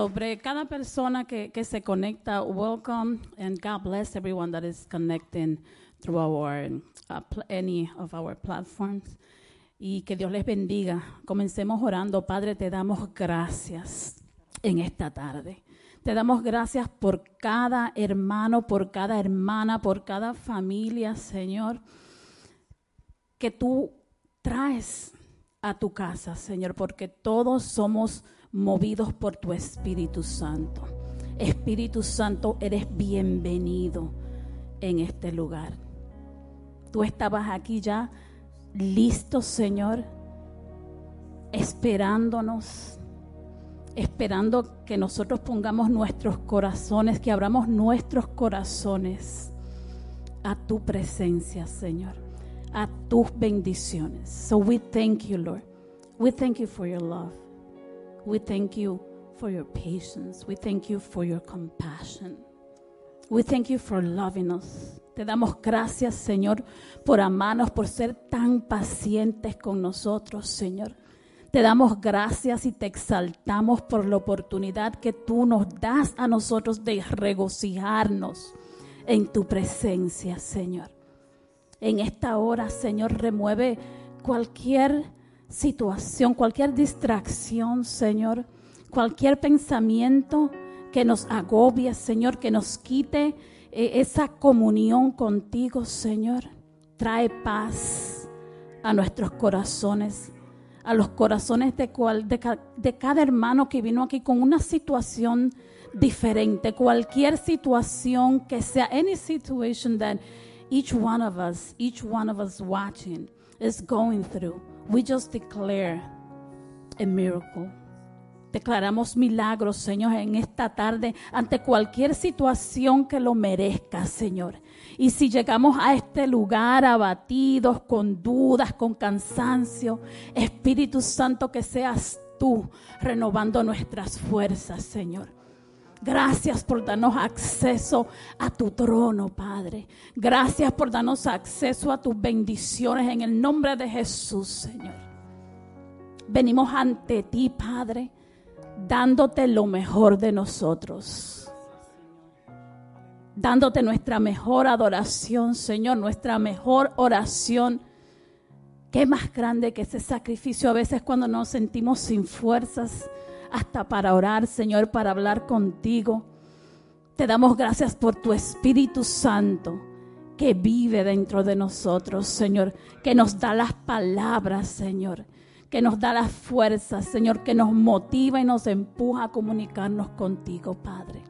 sobre cada persona que, se conecta. Welcome and God bless everyone that is connecting through our uh, any of our platforms. Y que Dios les bendiga. Comencemos orando. Padre, te damos gracias en esta tarde. Te damos gracias por cada hermano, por cada hermana, por cada familia, Señor, que tú traes a tu casa, Señor, porque todos somos movidos por tu Espíritu Santo. Espíritu Santo, eres bienvenido en este lugar. Tú estabas aquí ya listo, Señor, esperándonos, esperando que nosotros pongamos nuestros corazones, que abramos nuestros corazones a tu presencia, Señor, a tus bendiciones. So we thank you, Lord. We thank you for your love. We thank you for your patience. We thank you for your compassion. We thank you for loving us. Te damos gracias, Señor, por amarnos, por ser tan pacientes con nosotros, Señor. Te damos gracias y te exaltamos por la oportunidad que tú nos das a nosotros de regocijarnos en tu presencia, Señor. En esta hora, Señor, remueve cualquier situación, cualquier distracción, Señor, cualquier pensamiento que nos agobie, Señor, que nos quite eh, esa comunión contigo, Señor. Trae paz a nuestros corazones, a los corazones de, cual, de, de cada hermano que vino aquí con una situación diferente, cualquier situación que sea, any situation that each one of us, each one of us watching is going through, we just declare a miracle. Declaramos milagros, Señor, en esta tarde ante cualquier situación que lo merezca, Señor. Y si llegamos a este lugar abatidos, con dudas, con cansancio, Espíritu Santo, que seas tú renovando nuestras fuerzas, Señor. Gracias por darnos acceso a tu trono, Padre. Gracias por darnos acceso a tus bendiciones en el nombre de Jesús, Señor. Venimos ante ti, Padre, dándote lo mejor de nosotros. Dándote nuestra mejor adoración, Señor, nuestra mejor oración. Qué más grande que ese sacrificio a veces cuando nos sentimos sin fuerzas hasta para orar, Señor, para hablar contigo. Te damos gracias por tu Espíritu Santo que vive dentro de nosotros, Señor, que nos da las palabras, Señor, que nos da las fuerzas, Señor, que nos motiva y nos empuja a comunicarnos contigo, Padre.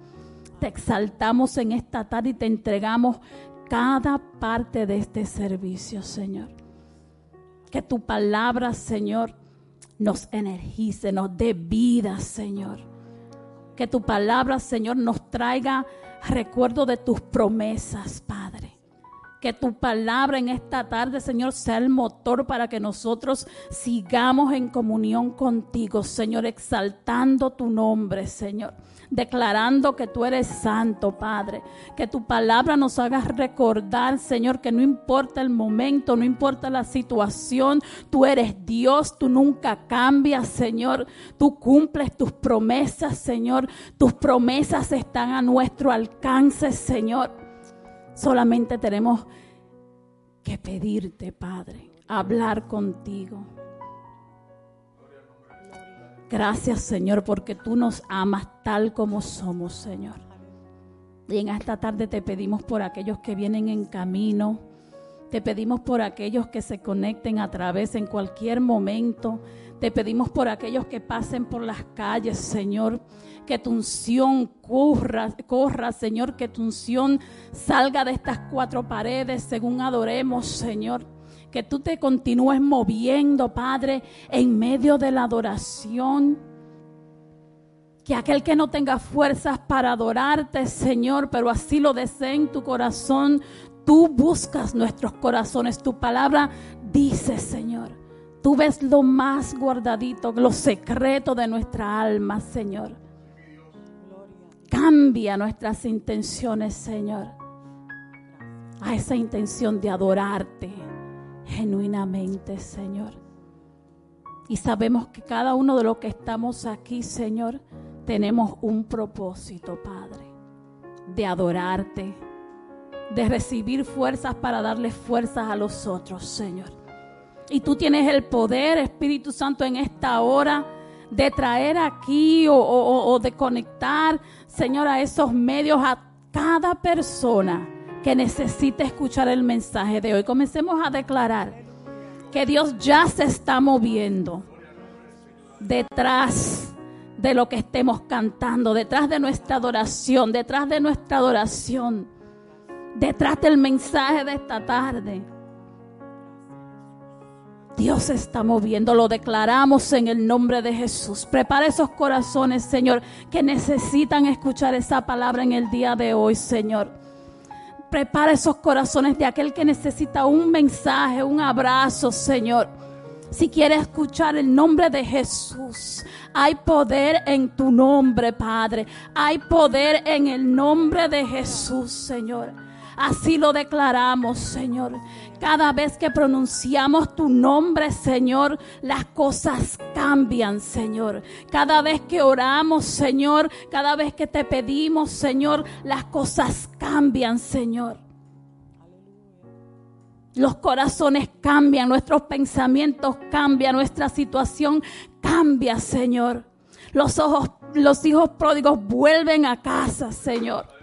Te exaltamos en esta tarde y te entregamos cada parte de este servicio, Señor. Que tu palabra, Señor, nos energice, nos dé vida, Señor. Que tu palabra, Señor, nos traiga recuerdo de tus promesas, Padre. Que tu palabra en esta tarde, Señor, sea el motor para que nosotros sigamos en comunión contigo, Señor, exaltando tu nombre, Señor. Declarando que tú eres santo, Padre. Que tu palabra nos haga recordar, Señor, que no importa el momento, no importa la situación, tú eres Dios, tú nunca cambias, Señor. Tú cumples tus promesas, Señor. Tus promesas están a nuestro alcance, Señor. Solamente tenemos que pedirte, Padre, hablar contigo. Gracias, Señor, porque tú nos amas tal como somos, Señor. Y en esta tarde te pedimos por aquellos que vienen en camino. Te pedimos por aquellos que se conecten a través en cualquier momento. Te pedimos por aquellos que pasen por las calles, Señor. Que tu unción corra, corra, Señor. Que tu unción salga de estas cuatro paredes según adoremos, Señor. Que tú te continúes moviendo, Padre, en medio de la adoración. Que aquel que no tenga fuerzas para adorarte, Señor, pero así lo desee en tu corazón, tú buscas nuestros corazones. Tu palabra dice, Señor, tú ves lo más guardadito, lo secreto de nuestra alma, Señor. Cambia nuestras intenciones, Señor, a esa intención de adorarte genuinamente, Señor. Y sabemos que cada uno de los que estamos aquí, Señor, tenemos un propósito, Padre, de adorarte, de recibir fuerzas para darle fuerzas a los otros, Señor. Y tú tienes el poder, Espíritu Santo, en esta hora de traer aquí o, de conectar, Señor, a esos medios, a cada persona que necesite escuchar el mensaje de hoy. Comencemos a declarar que Dios ya se está moviendo detrás de lo que estemos cantando, detrás de nuestra adoración, detrás de nuestra adoración, detrás del mensaje de esta tarde. Dios se está moviendo, lo declaramos en el nombre de Jesús. Prepara esos corazones, Señor, que necesitan escuchar esa palabra en el día de hoy, Señor. Prepara esos corazones de aquel que necesita un mensaje, un abrazo, Señor. Si quiere escuchar el nombre de Jesús, hay poder en tu nombre, Padre. Hay poder en el nombre de Jesús, Señor. Así lo declaramos, Señor. Cada vez que pronunciamos tu nombre, Señor, las cosas cambian, Señor. Cada vez que oramos, Señor, cada vez que te pedimos, Señor, las cosas cambian, Señor. Los corazones cambian, nuestros pensamientos cambian, nuestra situación cambia, Señor. Los ojos, los hijos pródigos vuelven a casa, Señor.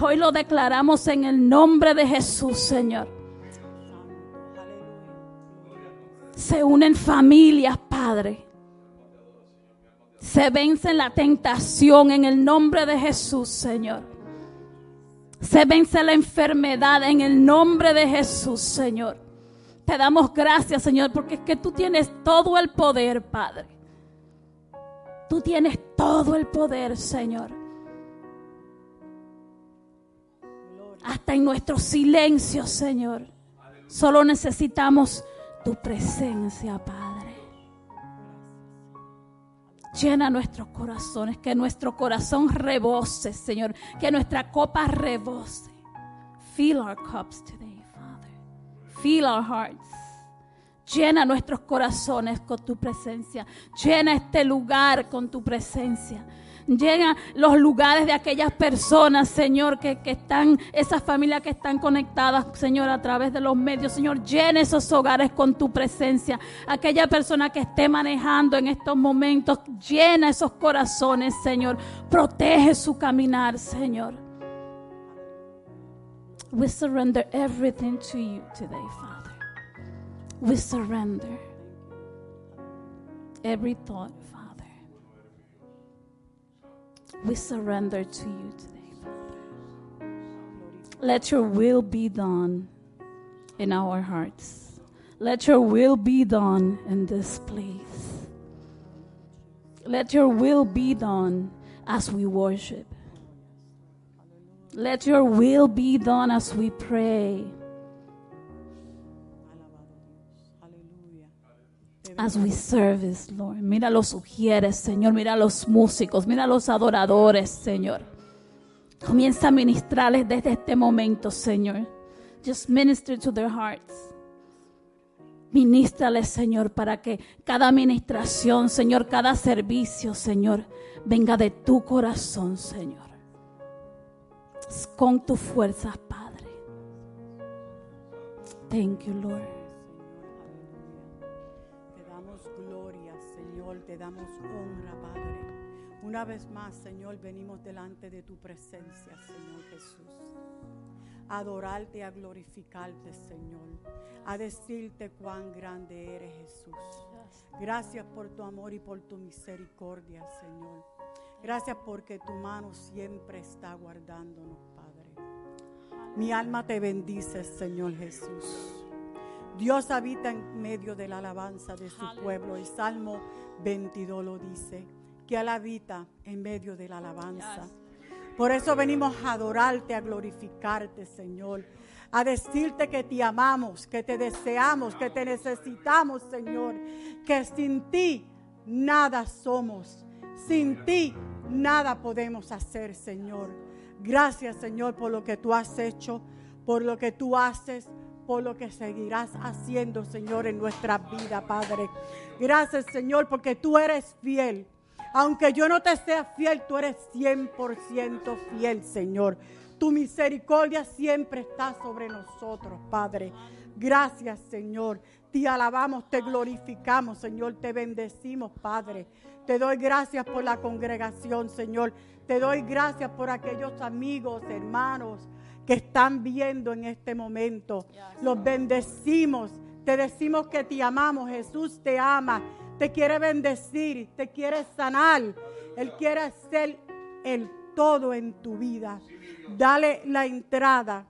Hoy lo declaramos en el nombre de Jesús, Señor. Se unen familias, Padre. Se vence la tentación en el nombre de Jesús, Señor. Se vence la enfermedad en el nombre de Jesús, Señor. Te damos gracias, Señor, porque es que tú tienes todo el poder, Padre. Tú tienes todo el poder, Señor. Hasta en nuestro silencio, Señor. Solo necesitamos tu presencia, Padre. Llena nuestros corazones, que nuestro corazón rebose, Señor, que nuestra copa rebose. Fill our cups today, Father. Fill our hearts. Llena nuestros corazones con tu presencia. Llena este lugar con tu presencia. Llena los lugares de aquellas personas, Señor, que, están, esas familias que están conectadas, Señor, a través de los medios. Señor, llena esos hogares con tu presencia. Aquella persona que esté manejando en estos momentos, llena esos corazones, Señor. Protege su caminar, Señor. We surrender everything to you today, Father. We surrender every thought. We surrender to you today, Father. Let your will be done in our hearts. Let your will be done in this place. Let your will be done as we worship. Let your will be done as we pray. As we service, Lord. Mira los sugieres, Señor. Mira los músicos. Mira los adoradores, Señor. Comienza a ministrarles desde este momento, Señor. Just minister to their hearts. Ministrales, Señor, para que cada administración, Señor, cada servicio, Señor, venga de tu corazón, Señor. Con tus fuerzas, Padre. Thank you, Lord. Damos honra, Padre. Una vez más, Señor, venimos delante de tu presencia, Señor Jesús. A adorarte, a glorificarte, Señor. A decirte cuán grande eres, Jesús. Gracias por tu amor y por tu misericordia, Señor. Gracias porque tu mano siempre está guardándonos, Padre. Mi alma te bendice, Señor Jesús. Dios habita en medio de la alabanza de su pueblo. El Salmo 22 lo dice, que Él habita en medio de la alabanza. Por eso venimos a adorarte, a glorificarte, Señor. A decirte que te amamos, que te deseamos, que te necesitamos, Señor. Que sin ti nada somos. Sin ti nada podemos hacer, Señor. Gracias, Señor, por lo que tú has hecho, por lo que tú haces, por lo que seguirás haciendo, Señor, en nuestra vida, Padre. Gracias, Señor, porque tú eres fiel. Aunque yo no te sea fiel, tú eres 100% fiel, Señor. Tu misericordia siempre está sobre nosotros, Padre. Gracias, Señor. Te alabamos, te glorificamos, Señor. Te bendecimos, Padre. Te doy gracias por la congregación, Señor. Te doy gracias por aquellos amigos, hermanos que están viendo en este momento. Los bendecimos. Te decimos que te amamos. Jesús te ama. Te quiere bendecir. Te quiere sanar. Él quiere hacer el todo en tu vida. Dale la entrada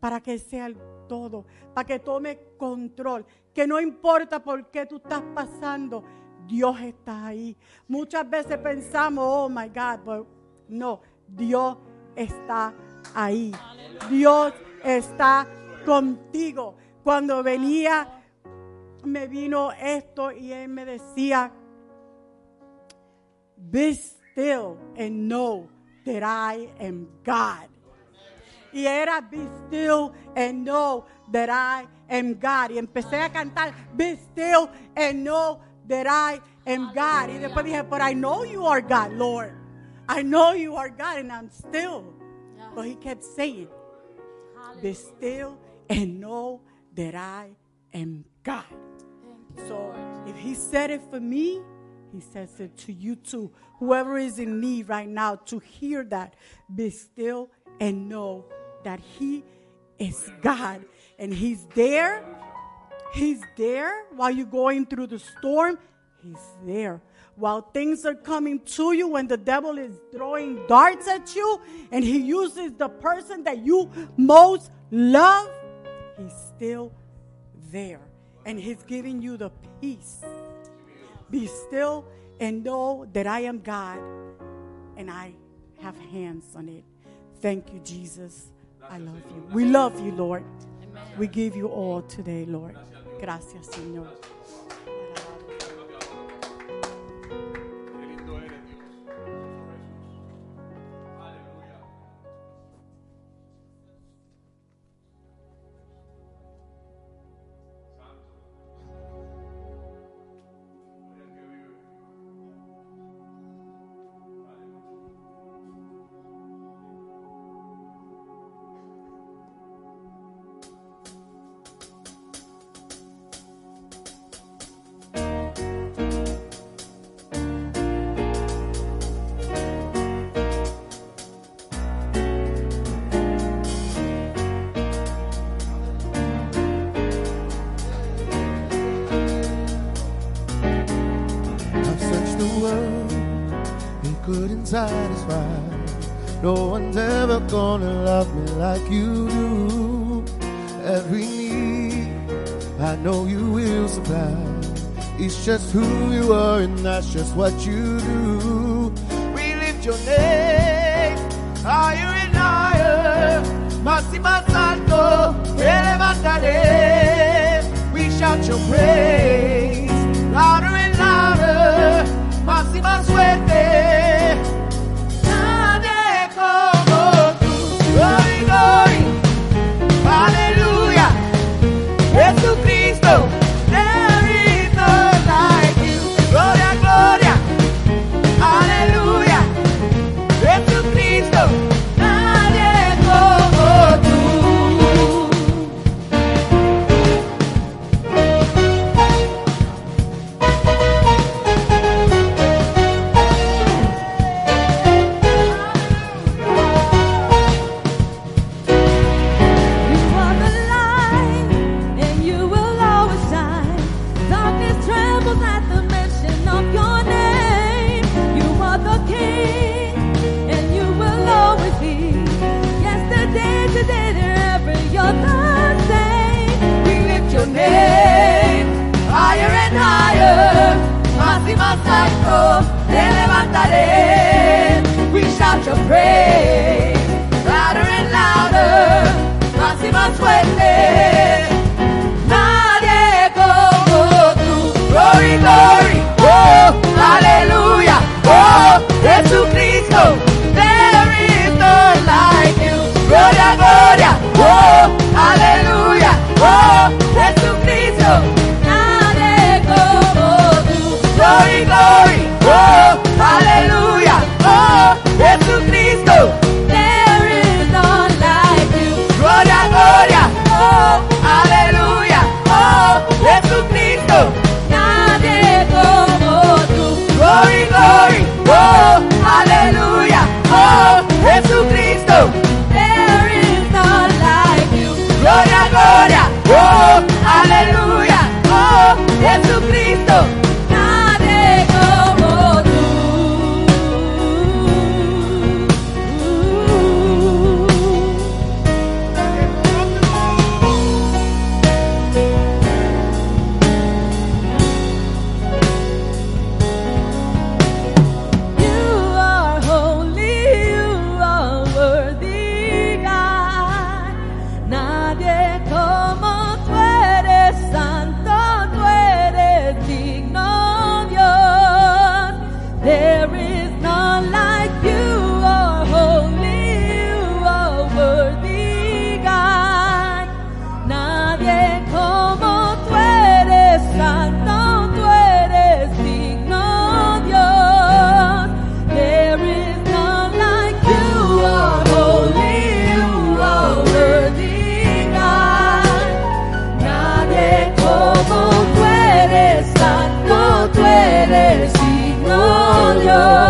para que sea el todo. Para que tome control. Que no importa por qué tú estás pasando. Dios está ahí. Muchas veces pensamos, oh my God, pero no, Dios está ahí. Dios está contigo. Cuando venía, me vino esto y él me decía, be still and know that I am God. Y era be still and know that I am God. Y empecé a cantar, be still and know that I am God. Y después dije, but I know you are God, Lord. I know you are God and I'm still. But he kept saying, be still and know that I am God. So if he said it for me, he says it to you too. Whoever is in need right now to hear that, be still and know that he is God and he's there. He's there while you're going through the storm. He's there while things are coming to you, when the devil is throwing darts at you, and he uses the person that you most love, he's still there. And he's giving you the peace. Be still and know that I am God and I have hands on it. Thank you, Jesus. I love you. We love you, Lord. We give you all today, Lord. Gracias, Señor. I know you will supply. It's just who you are, and that's just what you do. We lift your name higher and higher. Te levantaré. We shout your praise louder and louder, más y oh, Jesucristo, there is none like you. show.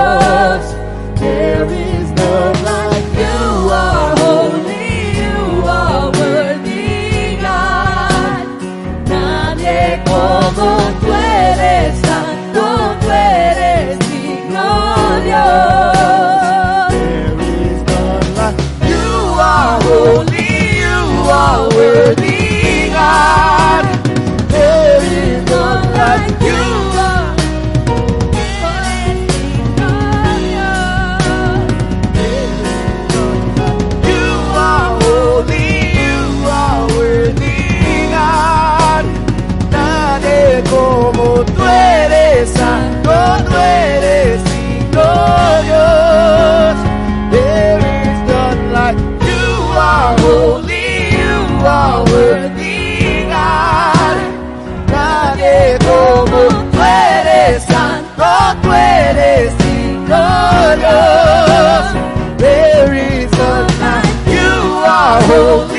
Are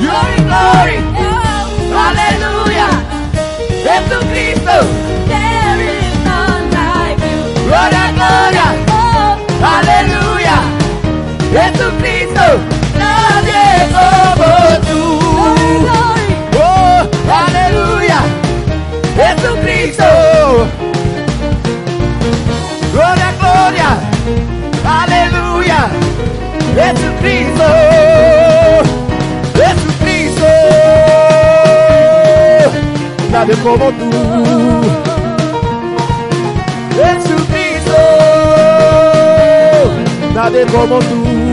Glory, glory, aleluya, Jesucristo. Gloria, Jesucristo. Jesucristo. Nadie como tú. Jesucristo, nadie como tú.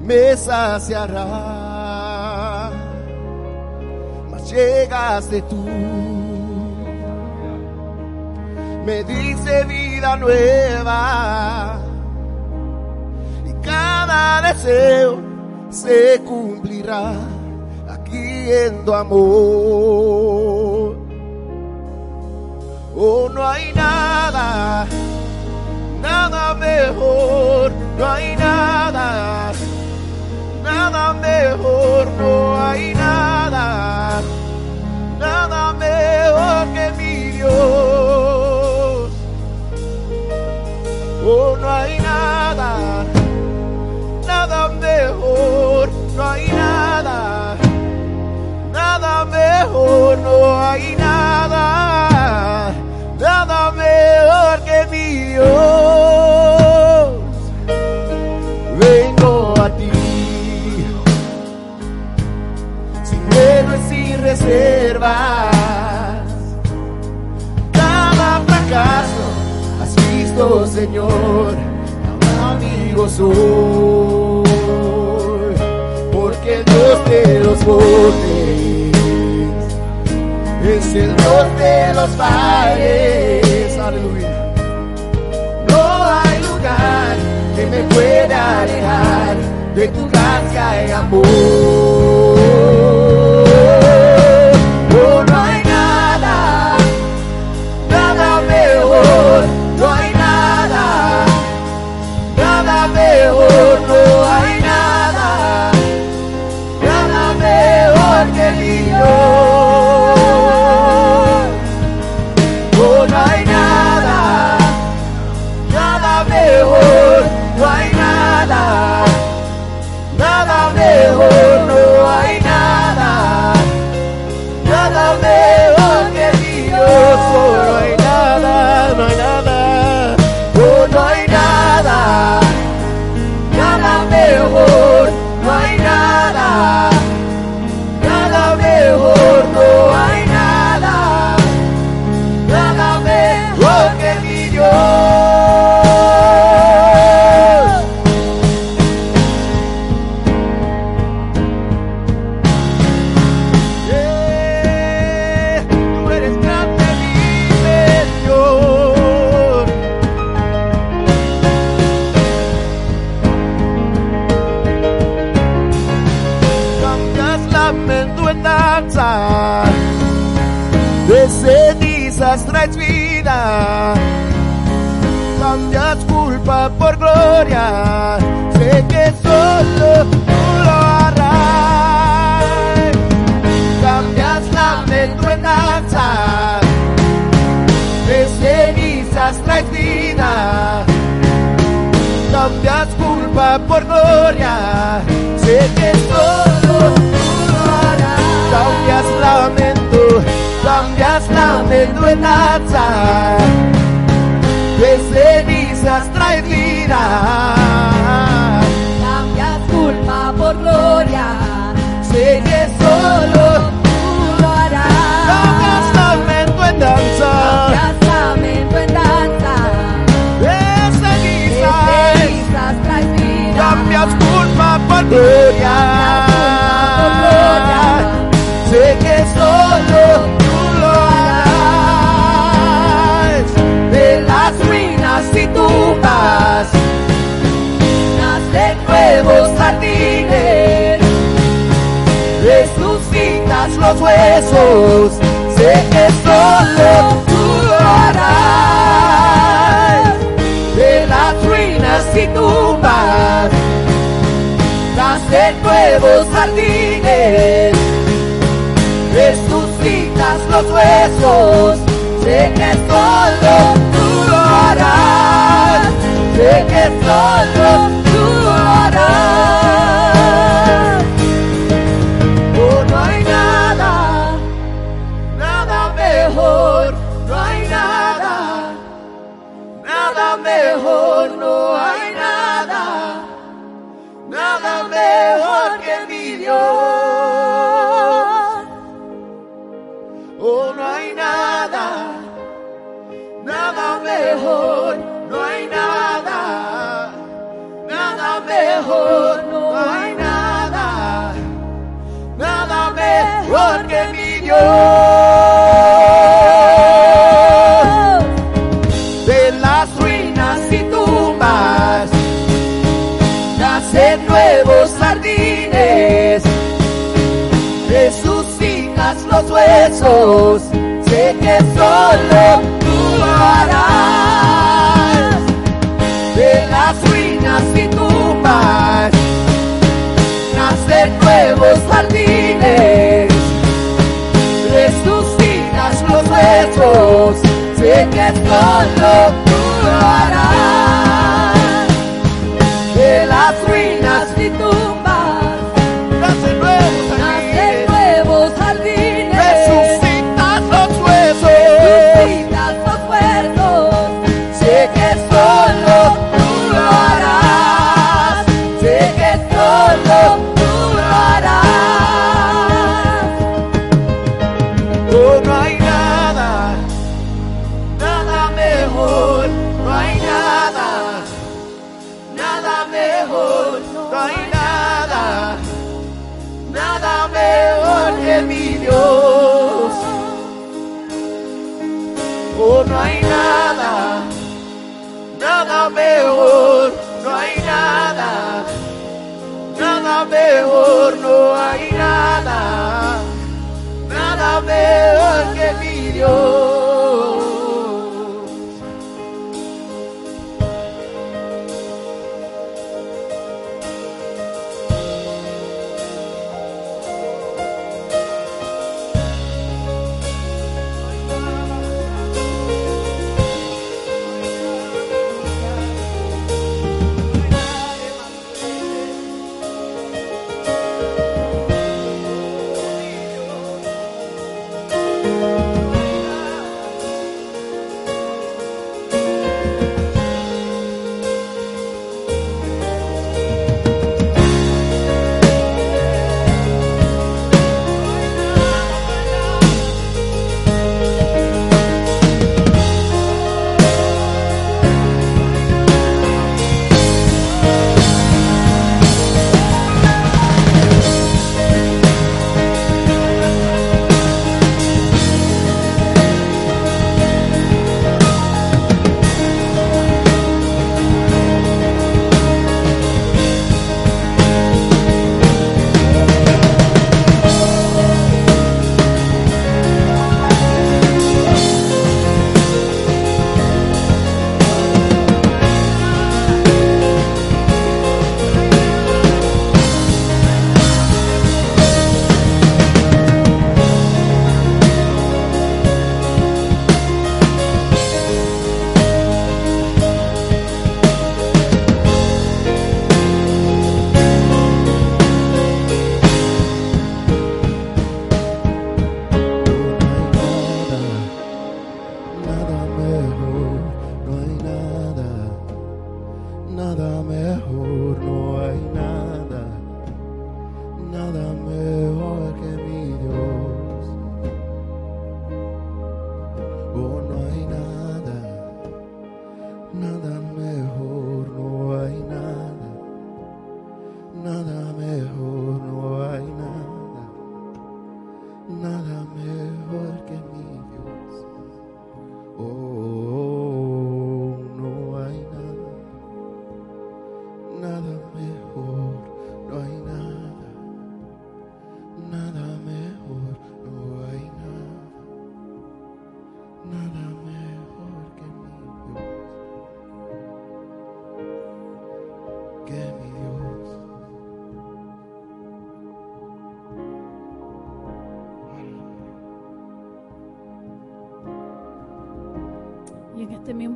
Me saciará mas llegaste tú. Me dice vida nueva. Y cada deseo se cumplirá aquí en tu amor. Oh, no hay nada, nada mejor, no hay nada, nada mejor, no hay nada, nada mejor que mi Dios. Oh, no hay nada nada mejor, no hay nada, nada mejor, no hay nada, nada mejor que mi Dios. Reservas, cada fracaso has visto, Señor amigo soy, porque el Dios de los montes es el Dios de los valles, aleluya. No hay lugar que me pueda alejar de tu gracia y amor. cambias la menduenaza, pues de cenizas vida. Cambias culpa por gloria, sé que solo tú lo harás. Cambias la menduenaza, cambias la pues vida. Cambias culpa por gloria. y tu paz. Nace nuevos jardines, resucitas los huesos, sé que solo tú lo harás. De las ruinas y tumbas, nace nuevos jardines, resucitas los huesos, sé que solo que solo solo tú harás. De las ruinas y tumbas nacer nuevos jardines. Resucitas los huesos sé que solo tú harás.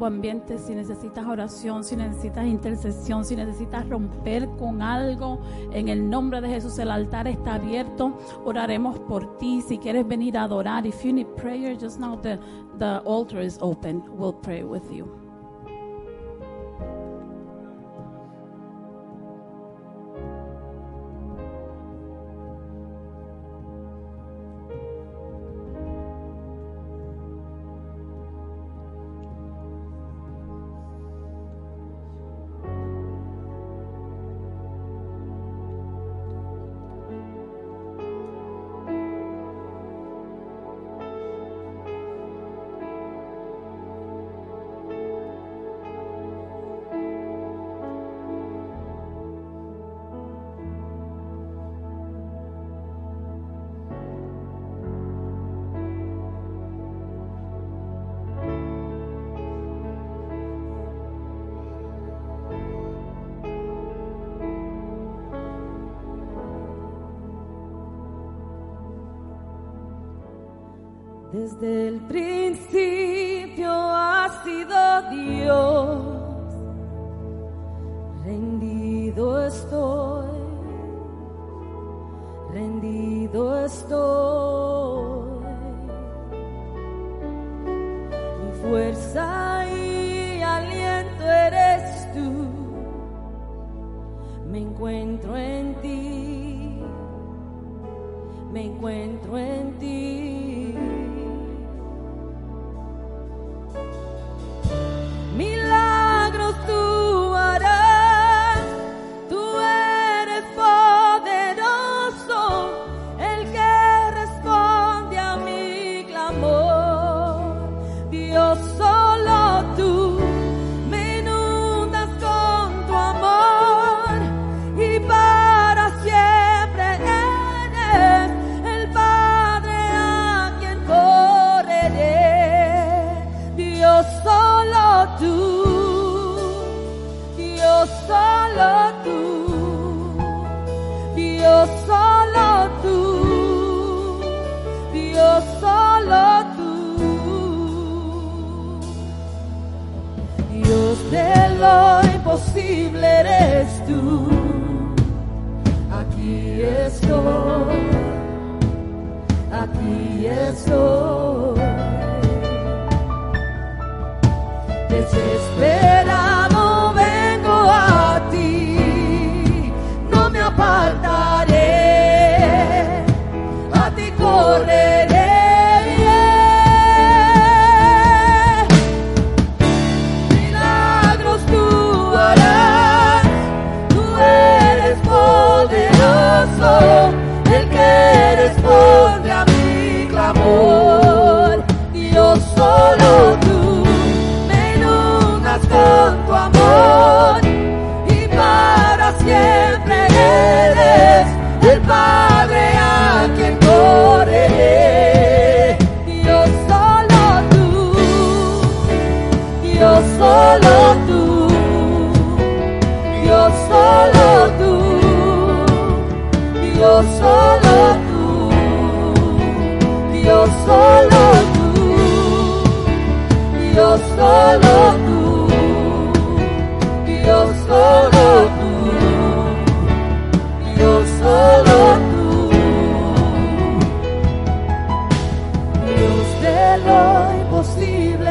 ambiente, si necesitas oración, si necesitas intercesión, si necesitas romper con algo, en el nombre de Jesús el altar está abierto. Oraremos por ti. Si quieres venir a adorar, if you need prayer, just now the, the altar is open. We'll pray with you. Desde el principio ha sido Dios.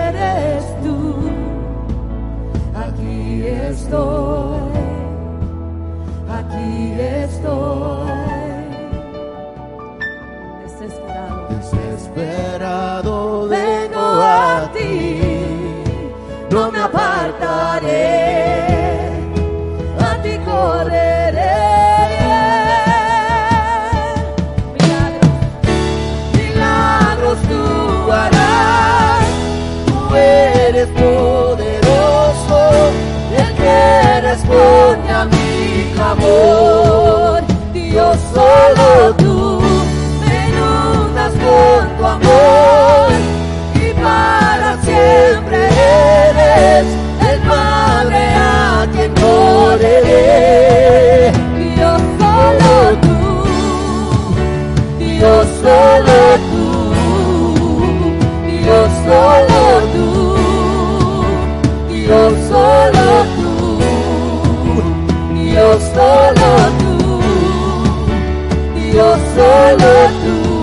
eres tú. Aquí estoy, aquí estoy. Desesperado, desesperado vengo a ti. No me. amor, Dios solo solo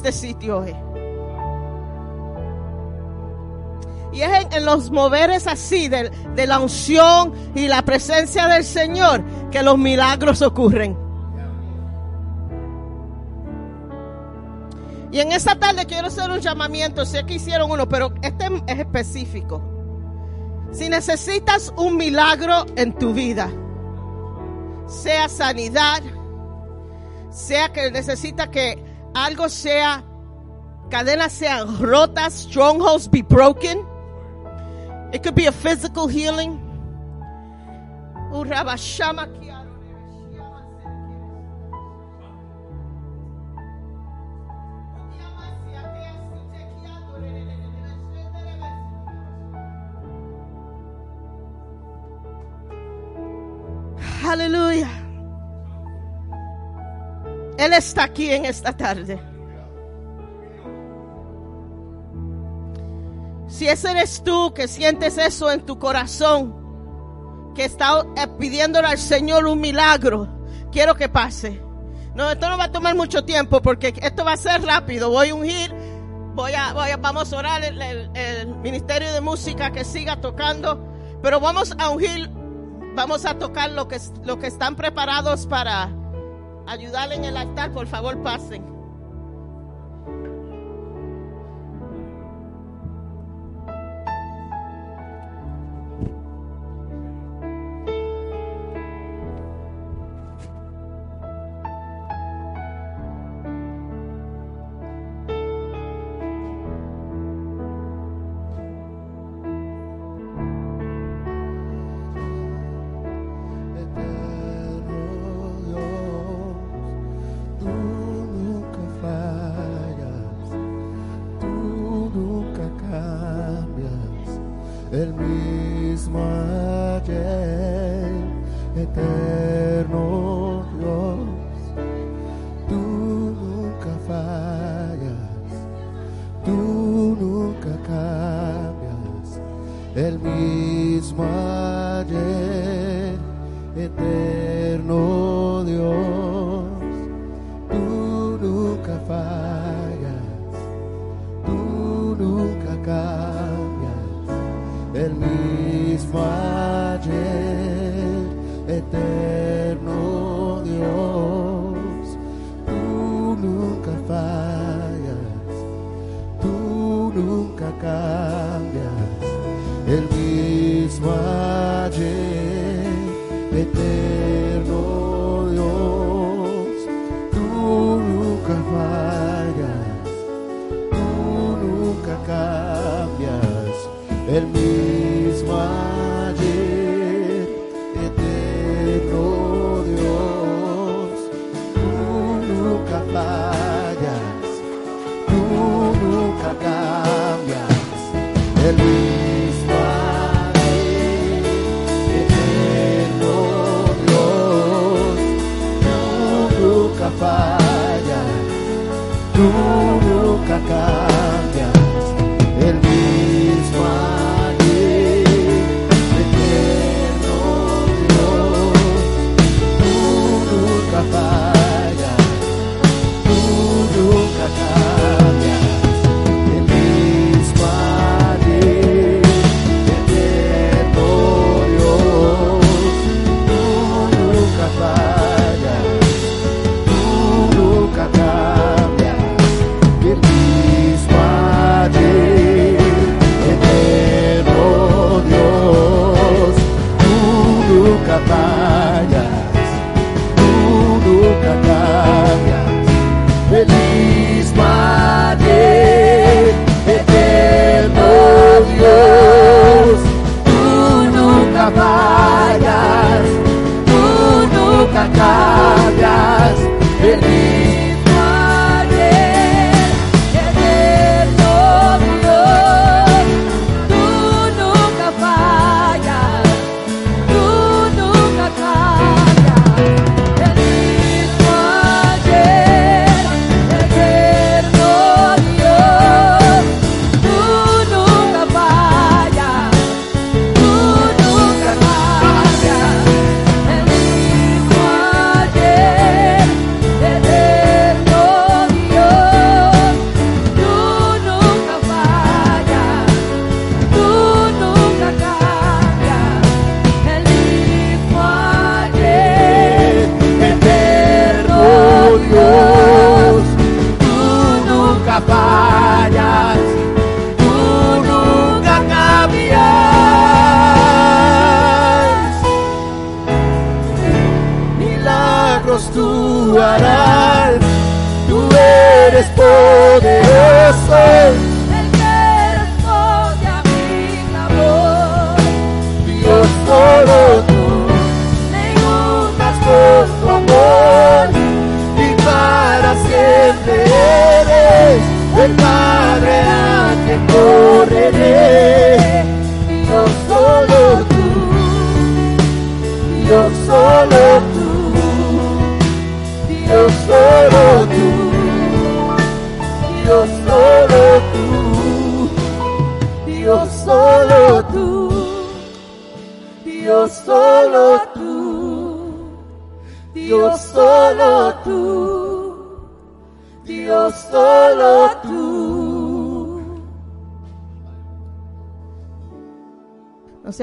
este sitio hoy. Y es en, los moveres así de, de la unción y la presencia del Señor que los milagros ocurren. Y en esta tarde quiero hacer un llamamiento. Sé que hicieron uno, pero este es específico. Si necesitas un milagro en tu vida, sea sanidad, sea que necesita que algo sea, cadenas sean rotas, strongholds be broken. It could be a physical healing. Urabashama Él está aquí en esta tarde. Si ese eres tú que sientes eso en tu corazón, que está eh, pidiéndole al Señor un milagro, quiero que pase. No, esto no va a tomar mucho tiempo porque esto va a ser rápido. Voy a ungir, voy a, vamos a orar el, el- el ministerio de música que siga tocando, pero vamos a ungir, vamos a tocar lo que, lo que están preparados para ayudar en el altar. Por favor, pasen.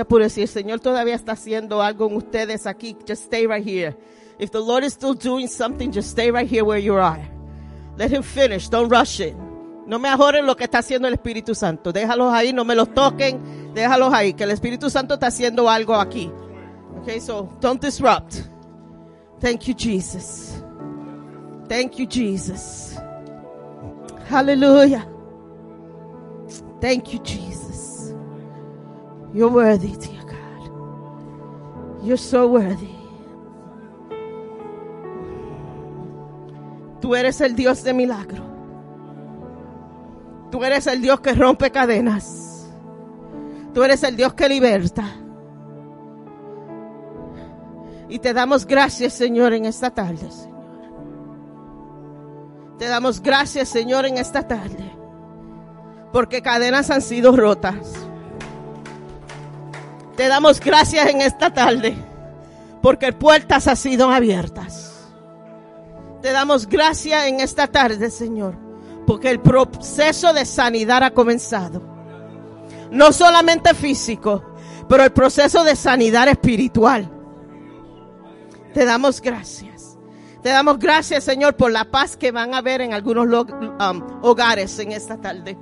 Apure si el Señor todavía está haciendo algo en ustedes aquí. Just stay right here. If the Lord is still doing something, just stay right here where you are. Let him finish. Don't rush it. No me ajoren lo que está haciendo el Espíritu Santo. Déjalos ahí, no me los toquen. Déjalos ahí, que el Espíritu Santo está haciendo algo aquí. Okay, so don't disrupt. Thank you, Jesus. Thank you, Jesus. Hallelujah. Thank you, Jesus. You're worthy, dear God. You're so worthy. Tú eres el Dios de milagro. Tú eres el Dios que rompe cadenas. Tú eres el Dios que liberta. Y te damos gracias, Señor, en esta tarde, Señor. Te damos gracias, Señor, en esta tarde. Porque cadenas han sido rotas. Te damos gracias en esta tarde. Porque puertas han sido abiertas. Te damos gracias en esta tarde, Señor. Porque el proceso de sanidad ha comenzado. No solamente físico, pero el proceso de sanidad espiritual. Te damos gracias. Te damos gracias, Señor, por la paz que van a ver en algunos um, hogares en esta tarde.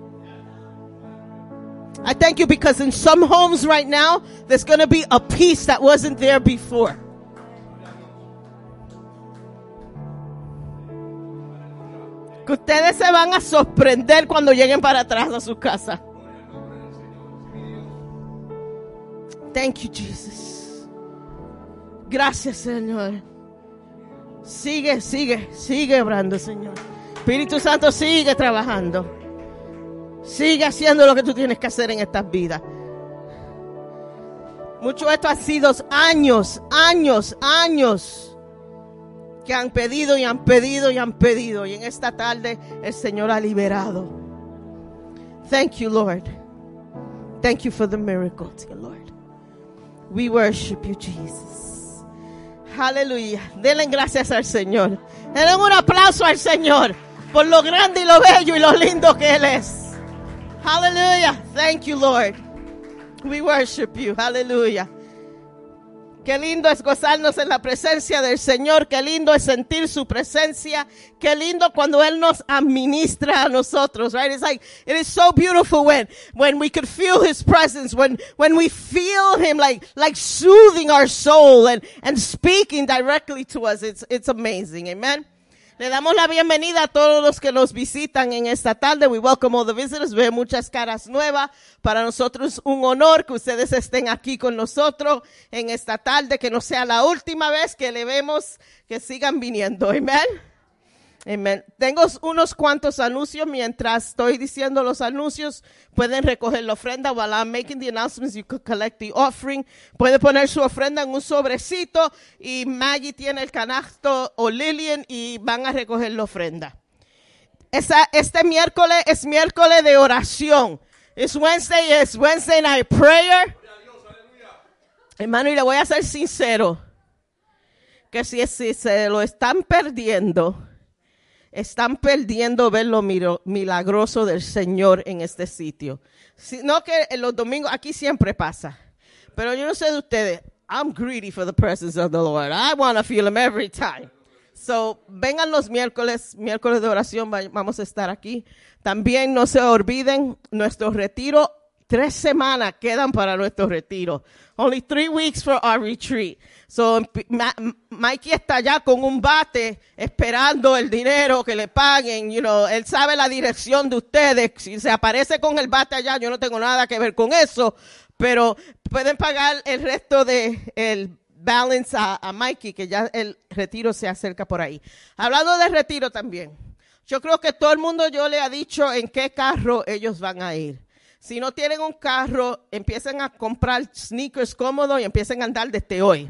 I thank you because in some homes right now, there's going to be a peace that wasn't there before. Que ustedes se van a sorprender cuando lleguen para atrás a su casa. Thank you, Jesus. Gracias, Señor. Sigue, sigue, sigue obrando, Señor. Espíritu Santo, sigue trabajando. Sigue haciendo lo que tú tienes que hacer en estas vidas. Mucho de esto ha sido años, años, años que han pedido y han pedido y han pedido. Y en esta tarde el Señor ha liberado. Thank you, Lord. Thank you for the miracle, Lord. We worship you, Jesus. Aleluya. Denle gracias al Señor. Denle un aplauso al Señor por lo grande y lo bello y lo lindo que Él es. Hallelujah. Thank you, Lord. We worship you. Hallelujah. Qué lindo es gozarnos en la presencia del Señor. Qué lindo es sentir su presencia. Qué lindo cuando Él nos administra a nosotros, right? It's like, it is so beautiful when, when we could feel His presence, when, when we feel Him like, like soothing our soul and, and speaking directly to us. It's, it's amazing. Amen. Le damos la bienvenida a todos los que nos visitan en esta tarde. We welcome all the visitors. Ve muchas caras nuevas. Para nosotros un honor que ustedes estén aquí con nosotros en esta tarde. Que no sea la última vez que le vemos que sigan viniendo. Amén. Amen. Tengo unos cuantos anuncios. Mientras estoy diciendo los anuncios, pueden recoger la ofrenda. While I'm making the announcements, you could collect the offering. Puede poner su ofrenda en un sobrecito y Maggie tiene el canasto o Lillian y van a recoger la ofrenda. Esa- este miércoles es miércoles de oración. It's Wednesday, it's Wednesday night prayer. Hermano, y le voy a ser sincero, que si, si se lo están perdiendo, están perdiendo ver lo milagroso del Señor en este sitio. Si- no que en los domingos, aquí siempre pasa. Pero yo no sé de ustedes. I'm greedy for the presence of the Lord. I want to feel Him every time. So, vengan los miércoles, miércoles de oración, va- vamos a estar aquí. También no se olviden nuestro retiro. Tres semanas quedan para nuestro retiro. Only three weeks for our retreat. So, Mikey está allá con un bate esperando el dinero que le paguen. You know, él sabe la dirección de ustedes. Si se aparece con el bate allá, yo no tengo nada que ver con eso. Pero pueden pagar el resto de el balance a, a Mikey, que ya el retiro se acerca por ahí. Hablando de retiro también. Yo creo que todo el mundo yo le ha dicho en qué carro ellos van a ir. Si no tienen un carro, empiecen a comprar sneakers cómodos y empiecen a andar desde hoy.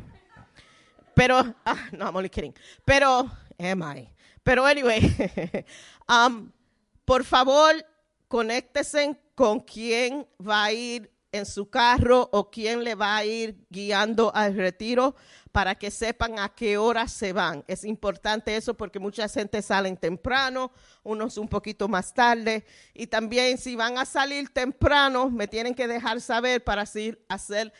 Pero, ah, no, I'm only kidding. Pero, am I? Pero anyway, um, por favor, conéctese con quién va a ir en su carro o quién le va a ir guiando al retiro para que sepan a qué hora se van. Es importante eso porque mucha gente salen temprano, unos un poquito más tarde. Y también si van a salir temprano, me tienen que dejar saber para así hacer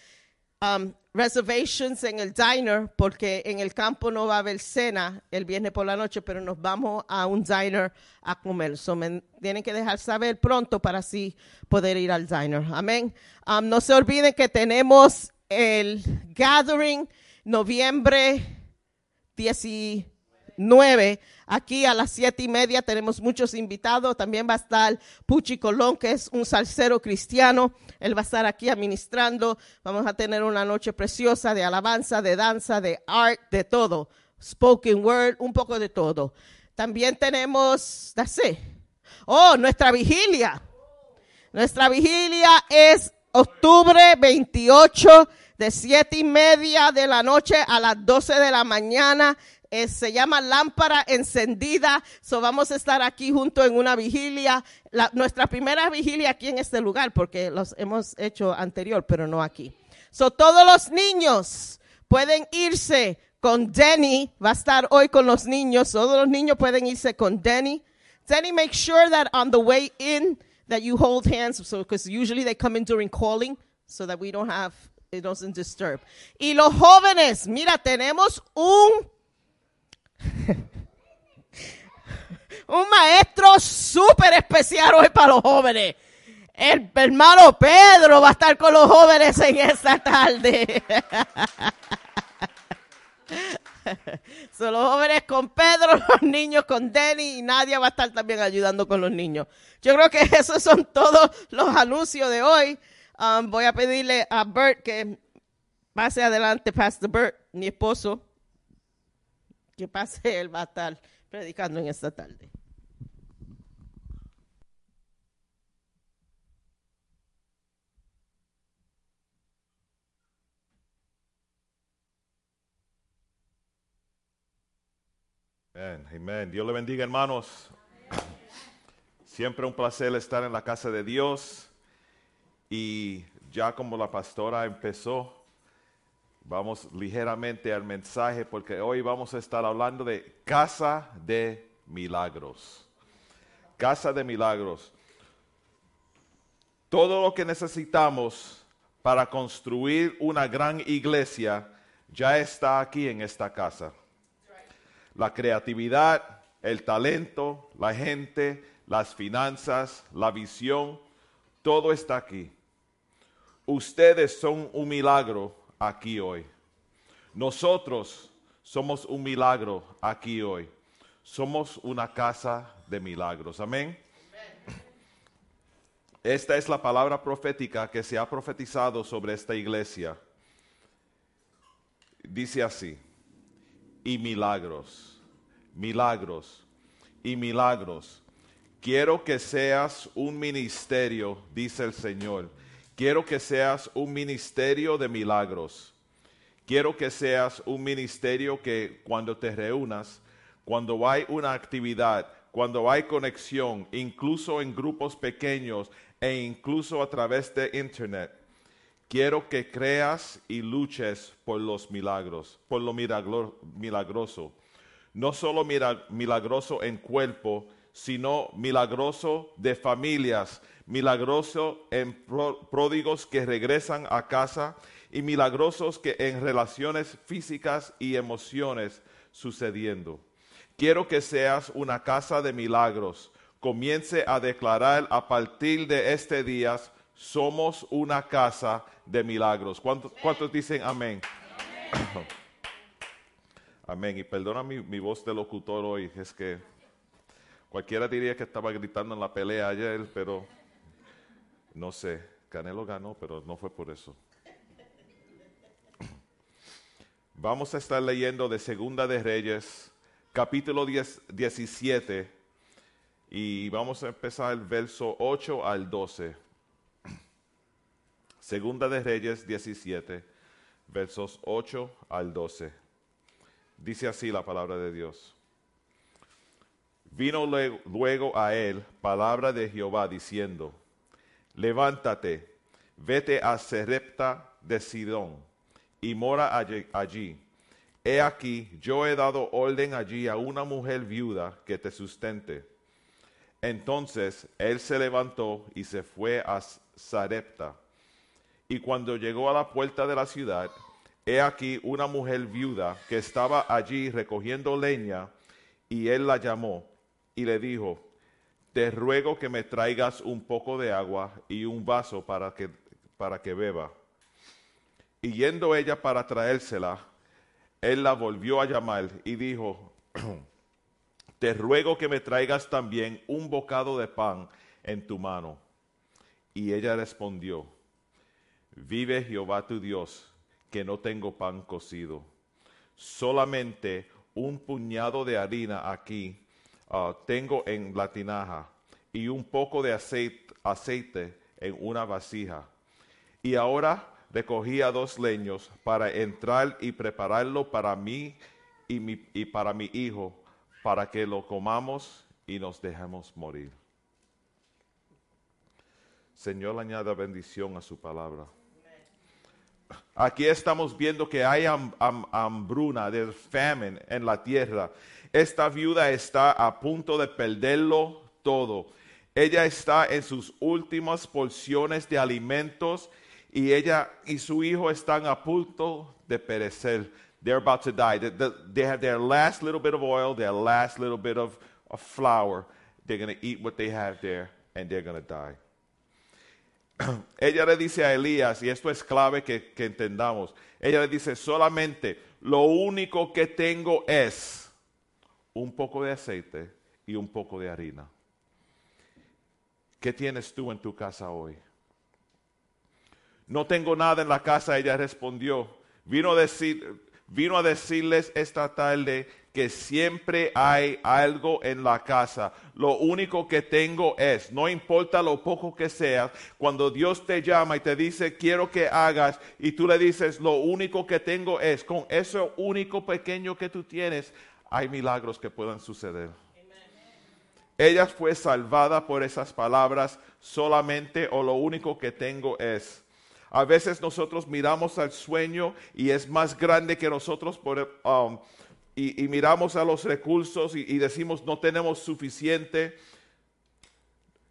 um, reservations en el diner, porque en el campo no va a haber cena el viernes por la noche, pero nos vamos a un diner a comer. So me tienen que dejar saber pronto para así poder ir al diner. Amén. Um, no se olviden que tenemos el gathering noviembre 19. Aquí a las siete y media tenemos muchos invitados. También va a estar Puchi Colón, que es un salsero cristiano. Él va a estar aquí administrando. Vamos a tener una noche preciosa de alabanza, de danza, de art, de todo. Spoken word, un poco de todo. También tenemos, it. Oh, nuestra vigilia. Nuestra vigilia es octubre 28 de siete y media de la noche a las 12 de la mañana. Eh, se llama lámpara encendida. So vamos a estar aquí junto en una vigilia. Nuestra primera vigilia aquí en este lugar, porque los hemos hecho anterior, pero no aquí. So todos los niños pueden irse con Denny. Va a estar hoy con los niños. Todos los niños pueden irse con Denny. Denny, make sure that on the way in that you hold hands, so because usually they come in during calling, so that we don't have it doesn't disturb. Y los jóvenes, mira, tenemos un un maestro súper especial hoy para los jóvenes. El hermano Pedro va a estar con los jóvenes en esta tarde. Son los jóvenes con Pedro, los niños con Denny y Nadia va a estar también ayudando con los niños. Yo creo que esos son todos los anuncios de hoy. Um, voy a pedirle a Bert que pase adelante, Pastor Bert, mi esposo, que pase, él va a estar predicando en esta tarde. Amén, amén. Dios le bendiga, hermanos. Siempre un placer estar en la casa de Dios. Y ya como la pastora empezó, vamos ligeramente al mensaje porque hoy vamos a estar hablando de casa de milagros. Casa de milagros. Todo lo que necesitamos para construir una gran iglesia ya está aquí en esta casa la creatividad, el talento, la gente, las finanzas, la visión, todo está aquí. Ustedes son un milagro aquí hoy. Nosotros somos un milagro aquí hoy. Somos una casa de milagros. Amén. Esta es la palabra profética que se ha profetizado sobre esta iglesia. Dice así y milagros, milagros y milagros. Quiero que seas un ministerio, dice el Señor. Quiero que seas un ministerio de milagros. Quiero que seas un ministerio que cuando te reúnas, cuando hay una actividad, cuando hay conexión, incluso en grupos pequeños e incluso a través de internet, quiero que creas y luches por los milagros, por lo milagro- milagroso. No solo milagroso en cuerpo, sino milagroso de familias, milagroso en pródigos que regresan a casa y milagrosos que en relaciones físicas y emociones sucediendo. Quiero que seas una casa de milagros. Comience a declarar a partir de este día, somos una casa de milagros. ¿Cuántos, dicen amén? Amén. Y perdona mi voz de locutor hoy, es que cualquiera diría que estaba gritando en la pelea ayer, pero no sé. Canelo ganó, pero no fue por eso. Vamos a estar leyendo de Segunda de Reyes, capítulo 10 17, Y vamos a empezar el verso 8 al 12. Segunda de Reyes 17, versos 8 al 12. Dice así la palabra de Dios. Vino luego, a él palabra de Jehová diciendo, levántate, vete a Serepta de Sidón y mora allí, allí. He aquí, yo he dado orden allí a una mujer viuda que te sustente. Entonces él se levantó y se fue a Sarepta. Y cuando llegó a la puerta de la ciudad, he aquí una mujer viuda que estaba allí recogiendo leña, y él la llamó y le dijo, te ruego que me traigas un poco de agua y un vaso para que, para que beba. Y yendo ella para traérsela, él la volvió a llamar y dijo, te ruego que me traigas también un bocado de pan en tu mano. Y ella respondió, vive Jehová tu Dios, que no tengo pan cocido, solamente un puñado de harina aquí uh, tengo en la tinaja y un poco de aceite, en una vasija. Y ahora recogía dos leños para entrar y prepararlo para mí y, mi- y para mi hijo, para que lo comamos y nos dejemos morir. Señor, añada bendición a su palabra. Aquí estamos viendo que hay ham- ham- hambruna, de famine en la tierra. Esta viuda está a punto de perderlo todo. Ella está en sus últimas porciones de alimentos y ella y su hijo están a punto de perecer. They're about to die. They, have their last little bit of oil, their last little bit of, flour. They're going to eat what they have there and they're going to die ella le dice a Elías, y esto es clave que entendamos, ella le dice, solamente lo único que tengo es un poco de aceite y un poco de harina. ¿Qué tienes tú en tu casa hoy? No tengo nada en la casa, ella respondió. Vino a, decirles esta tarde que siempre hay algo en la casa. Lo único que tengo es, no importa lo poco que sea, cuando Dios te llama y te dice, quiero que hagas, y tú le dices, lo único que tengo es, con eso único pequeño que tú tienes, hay milagros que puedan suceder. Ella fue salvada por esas palabras solamente o lo único que tengo es. A veces nosotros miramos al sueño y es más grande que nosotros um, y, miramos a los recursos y decimos no tenemos suficiente,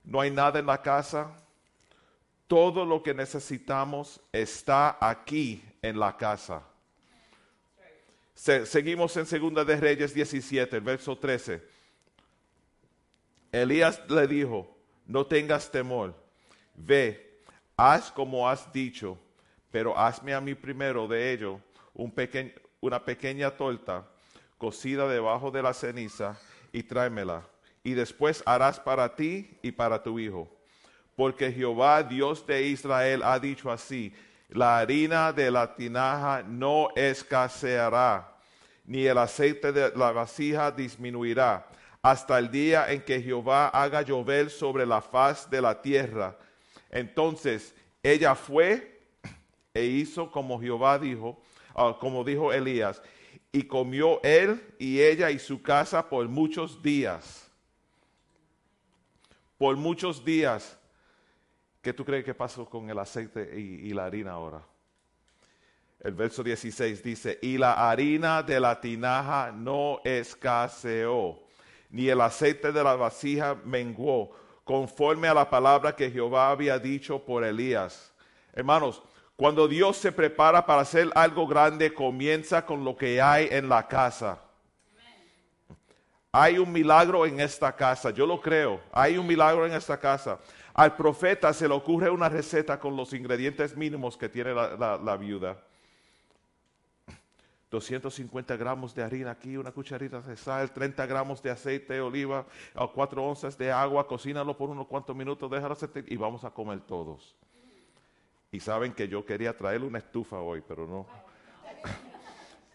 no hay nada en la casa. Todo lo que necesitamos está aquí en la casa. Se- seguimos en Segunda de Reyes 17, el verso 13. Elías le dijo, no tengas temor, ve, haz como has dicho, pero hazme a mí primero de ello un una pequeña torta cocida debajo de la ceniza y tráemela. Y después harás para ti y para tu hijo. Porque Jehová, Dios de Israel, ha dicho así, la harina de la tinaja no escaseará, ni el aceite de la vasija disminuirá, hasta el día en que Jehová haga llover sobre la faz de la tierra. Entonces ella fue e hizo como Jehová dijo, ah, como dijo Elías, y comió él y ella y su casa por muchos días. Por muchos días. ¿Qué tú crees que pasó con el aceite y, y la harina ahora? El verso 16 dice, y la harina de la tinaja no escaseó, ni el aceite de la vasija menguó, conforme a la palabra que Jehová había dicho por Elías. Hermanos, cuando Dios se prepara para hacer algo grande, comienza con lo que hay en la casa. Hay un milagro en esta casa, yo lo creo. Hay un milagro en esta casa. Al profeta se le ocurre una receta con los ingredientes mínimos que tiene la, viuda. 250 gramos de harina aquí, una cucharita de sal, 30 gramos de aceite de oliva, 4 onzas de agua, cocínalo por unos cuantos minutos, déjalo sentir y vamos a comer todos. Y saben que yo quería traerle una estufa hoy, pero no.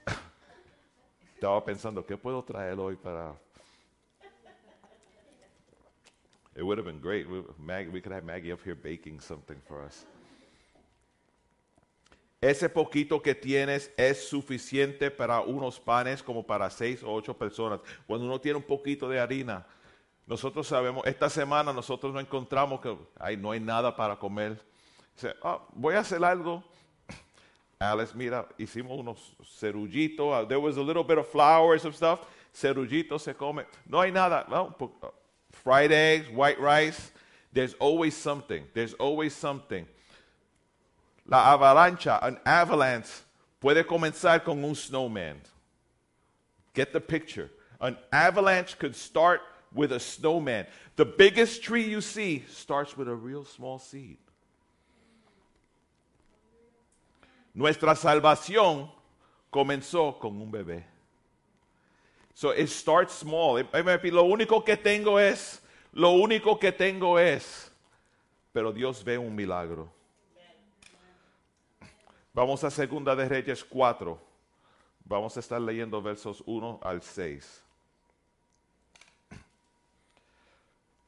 Estaba pensando, ¿qué puedo traer hoy para... It would have been great. We, could have Maggie up here baking something for us. Ese poquito que tienes es suficiente para unos panes como para seis o ocho personas. Cuando uno tiene un poquito de harina, nosotros sabemos, esta semana nosotros no encontramos que ay, no hay nada para comer. Dice, "Ah, voy a hacer algo. Alex, mira, hicimos unos cerullitos. uh, there was a little bit of flour, some stuff. Cerullitos se come. No hay nada. No, fried eggs, white rice. There's always something. There's always something. La avalancha, an avalanche, puede comenzar con un snowman. Get the picture. An avalanche could start with a snowman. The biggest tree you see starts with a real small seed. Nuestra salvación comenzó con un bebé. So it starts small. Lo único que tengo es, lo único que tengo es, pero Dios ve un milagro. Vamos a Segunda de Reyes 4. Vamos a estar leyendo versos 1 al 6.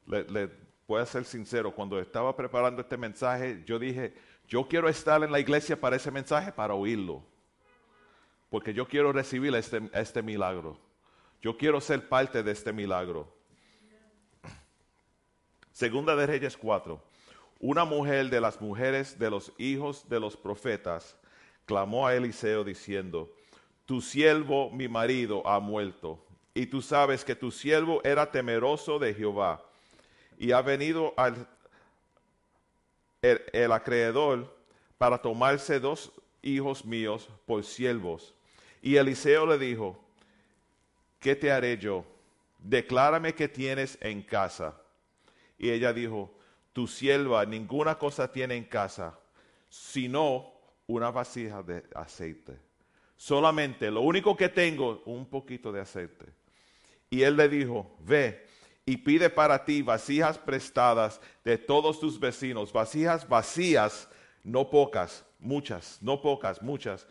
Le, le voy a ser sincero, cuando estaba preparando este mensaje, yo dije, yo quiero estar en la iglesia para ese mensaje, para oírlo. Porque yo quiero recibir este, este milagro. Yo quiero ser parte de este milagro. Segunda de Reyes 4. Una mujer de las mujeres de los hijos de los profetas clamó a Eliseo diciendo, Tu siervo, mi marido, ha muerto, y tú sabes que tu siervo era temeroso de Jehová, y ha venido al, el, el acreedor para tomarse dos hijos míos por siervos. Y Eliseo le dijo, ¿qué te haré yo? Declárame qué tienes en casa. Y ella dijo, tu sierva ninguna cosa tiene en casa, sino una vasija de aceite. Solamente, lo único que tengo, un poquito de aceite. Y él le dijo, ve y pide para ti vasijas prestadas de todos tus vecinos, vasijas vacías, no pocas, muchas, no pocas, muchas.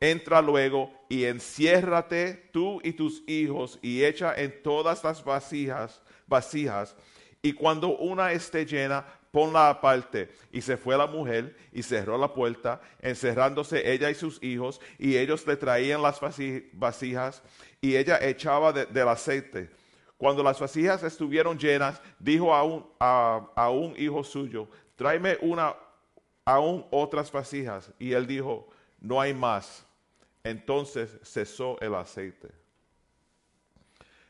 Entra luego y enciérrate tú y tus hijos y echa en todas las vasijas, vasijas, y cuando una esté llena, ponla aparte. Y se fue la mujer y cerró la puerta, encerrándose ella y sus hijos, y ellos le traían las vasi- vasijas, y ella echaba de- del aceite. Cuando las vasijas estuvieron llenas, dijo a un, a un hijo suyo, tráeme una, aún otras vasijas. Y él dijo, no hay más. Entonces cesó el aceite.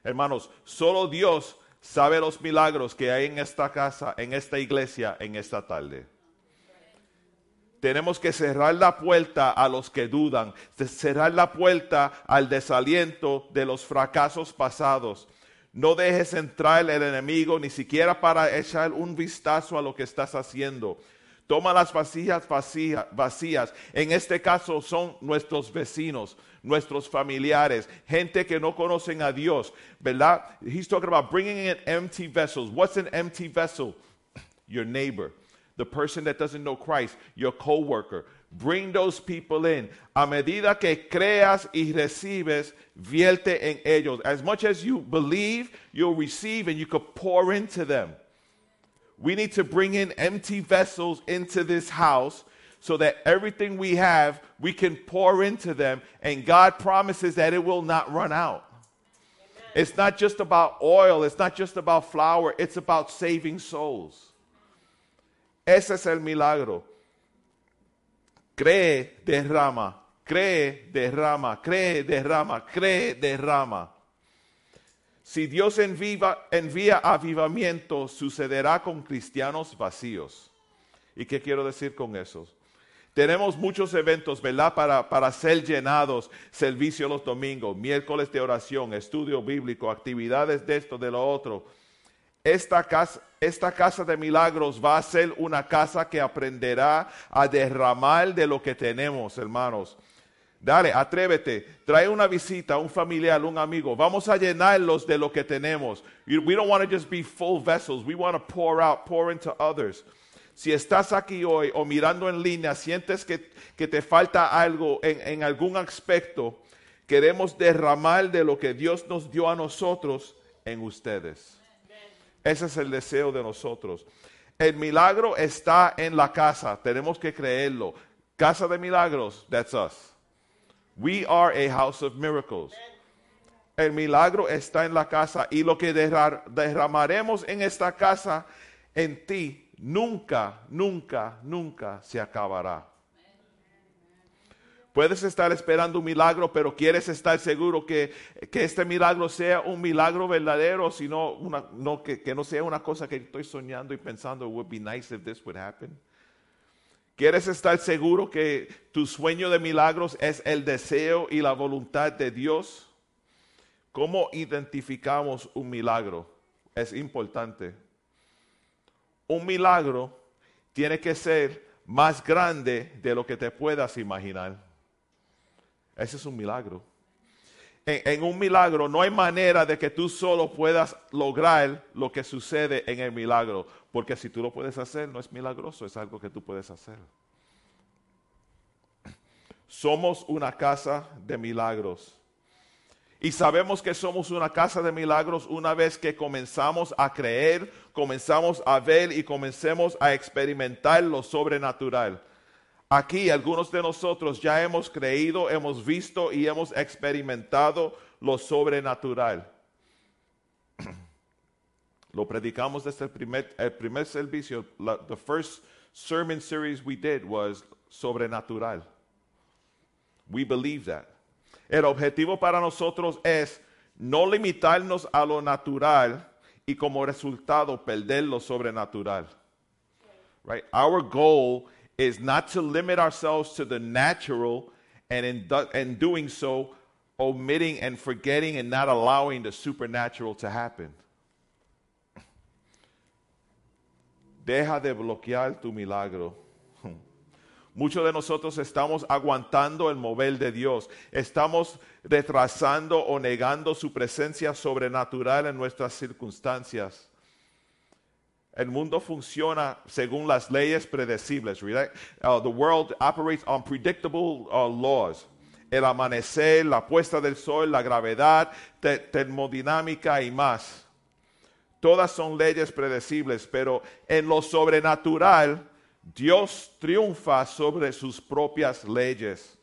Hermanos, solo Dios sabe los milagros que hay en esta casa, en esta iglesia, en esta tarde. Tenemos que cerrar la puerta a los que dudan, cerrar la puerta al desaliento de los fracasos pasados. No dejes entrar el enemigo ni siquiera para echar un vistazo a lo que estás haciendo. Toma las vasijas vacía- vacías. En este caso son nuestros vecinos, nuestros familiares, gente que no conocen a Dios, ¿verdad? He's talking about bringing in empty vessels. What's an empty vessel? Your neighbor, the person that doesn't know Christ, your coworker. Bring those people in. A medida que creas y recibes, vierte en ellos. As much as you believe, you'll receive and you could pour into them. We need to bring in empty vessels into this house so that everything we have, we can pour into them, and God promises that it will not run out. It's not just about oil, it's not just about flour, it's about saving souls. Ese es el milagro. Cree, derrama, cree, derrama, cree, derrama, cree, derrama. Si Dios enviva- envía avivamiento, sucederá con cristianos vacíos. ¿Y qué quiero decir con eso? Tenemos muchos eventos, ¿verdad? Para, para ser llenados, servicio los domingos, miércoles de oración, estudio bíblico, actividades de esto, de lo otro. Esta casa, esta casa de milagros va a ser una casa que aprenderá a derramar de lo que tenemos, hermanos. Dale, atrévete, trae una visita, un familiar, un amigo. Vamos a llenarlos de lo que tenemos. We don't want to just be full vessels. We want to pour out, pour into others. Si estás aquí hoy o mirando en línea, sientes que, que te falta algo en, en algún aspecto, queremos derramar de lo que Dios nos dio a nosotros en ustedes. Ese es el deseo de nosotros. El milagro está en la casa, tenemos que creerlo. Casa de milagros, that's us. We are a house of miracles. El milagro está en la casa y lo que derra- derramaremos en esta casa, en ti, nunca, nunca, nunca se acabará. Puedes estar esperando un milagro, pero quieres estar seguro que, que este milagro sea un milagro verdadero, sino una, no, que, que no sea una cosa que estoy soñando y pensando, it would be nice if this would happen. ¿Quieres estar seguro que tu sueño de milagros es el deseo y la voluntad de Dios? ¿Cómo identificamos un milagro? Es importante. Un milagro tiene que ser más grande de lo que te puedas imaginar. Ese es un milagro. En, un milagro no hay manera de que tú solo puedas lograr lo que sucede en el milagro, porque si tú lo puedes hacer, no es milagroso, es algo que tú puedes hacer. Somos una casa de milagros. Y sabemos que somos una casa de milagros una vez que comenzamos a creer, comenzamos a ver y comencemos a experimentar lo sobrenatural. Aquí algunos de nosotros ya hemos creído, hemos visto y hemos experimentado lo sobrenatural. Lo predicamos desde el primer, el primer servicio. La- the first sermon series we did was sobrenatural. We believe that. El objetivo para nosotros es no limitarnos a lo natural y como resultado perder lo sobrenatural. Right? Our goal is not to limit ourselves to the natural and in, in doing so omitting and forgetting and not allowing the supernatural to happen. Deja de bloquear tu milagro. Muchos de nosotros estamos aguantando el mover de Dios. Estamos retrasando o negando su presencia sobrenatural en nuestras circunstancias. El mundo funciona según las leyes predecibles. Uh, the world operates on predictable uh, laws. El amanecer, la puesta del sol, la gravedad, te- termodinámica y más. Todas son leyes predecibles, pero en lo sobrenatural, Dios triunfa sobre sus propias leyes.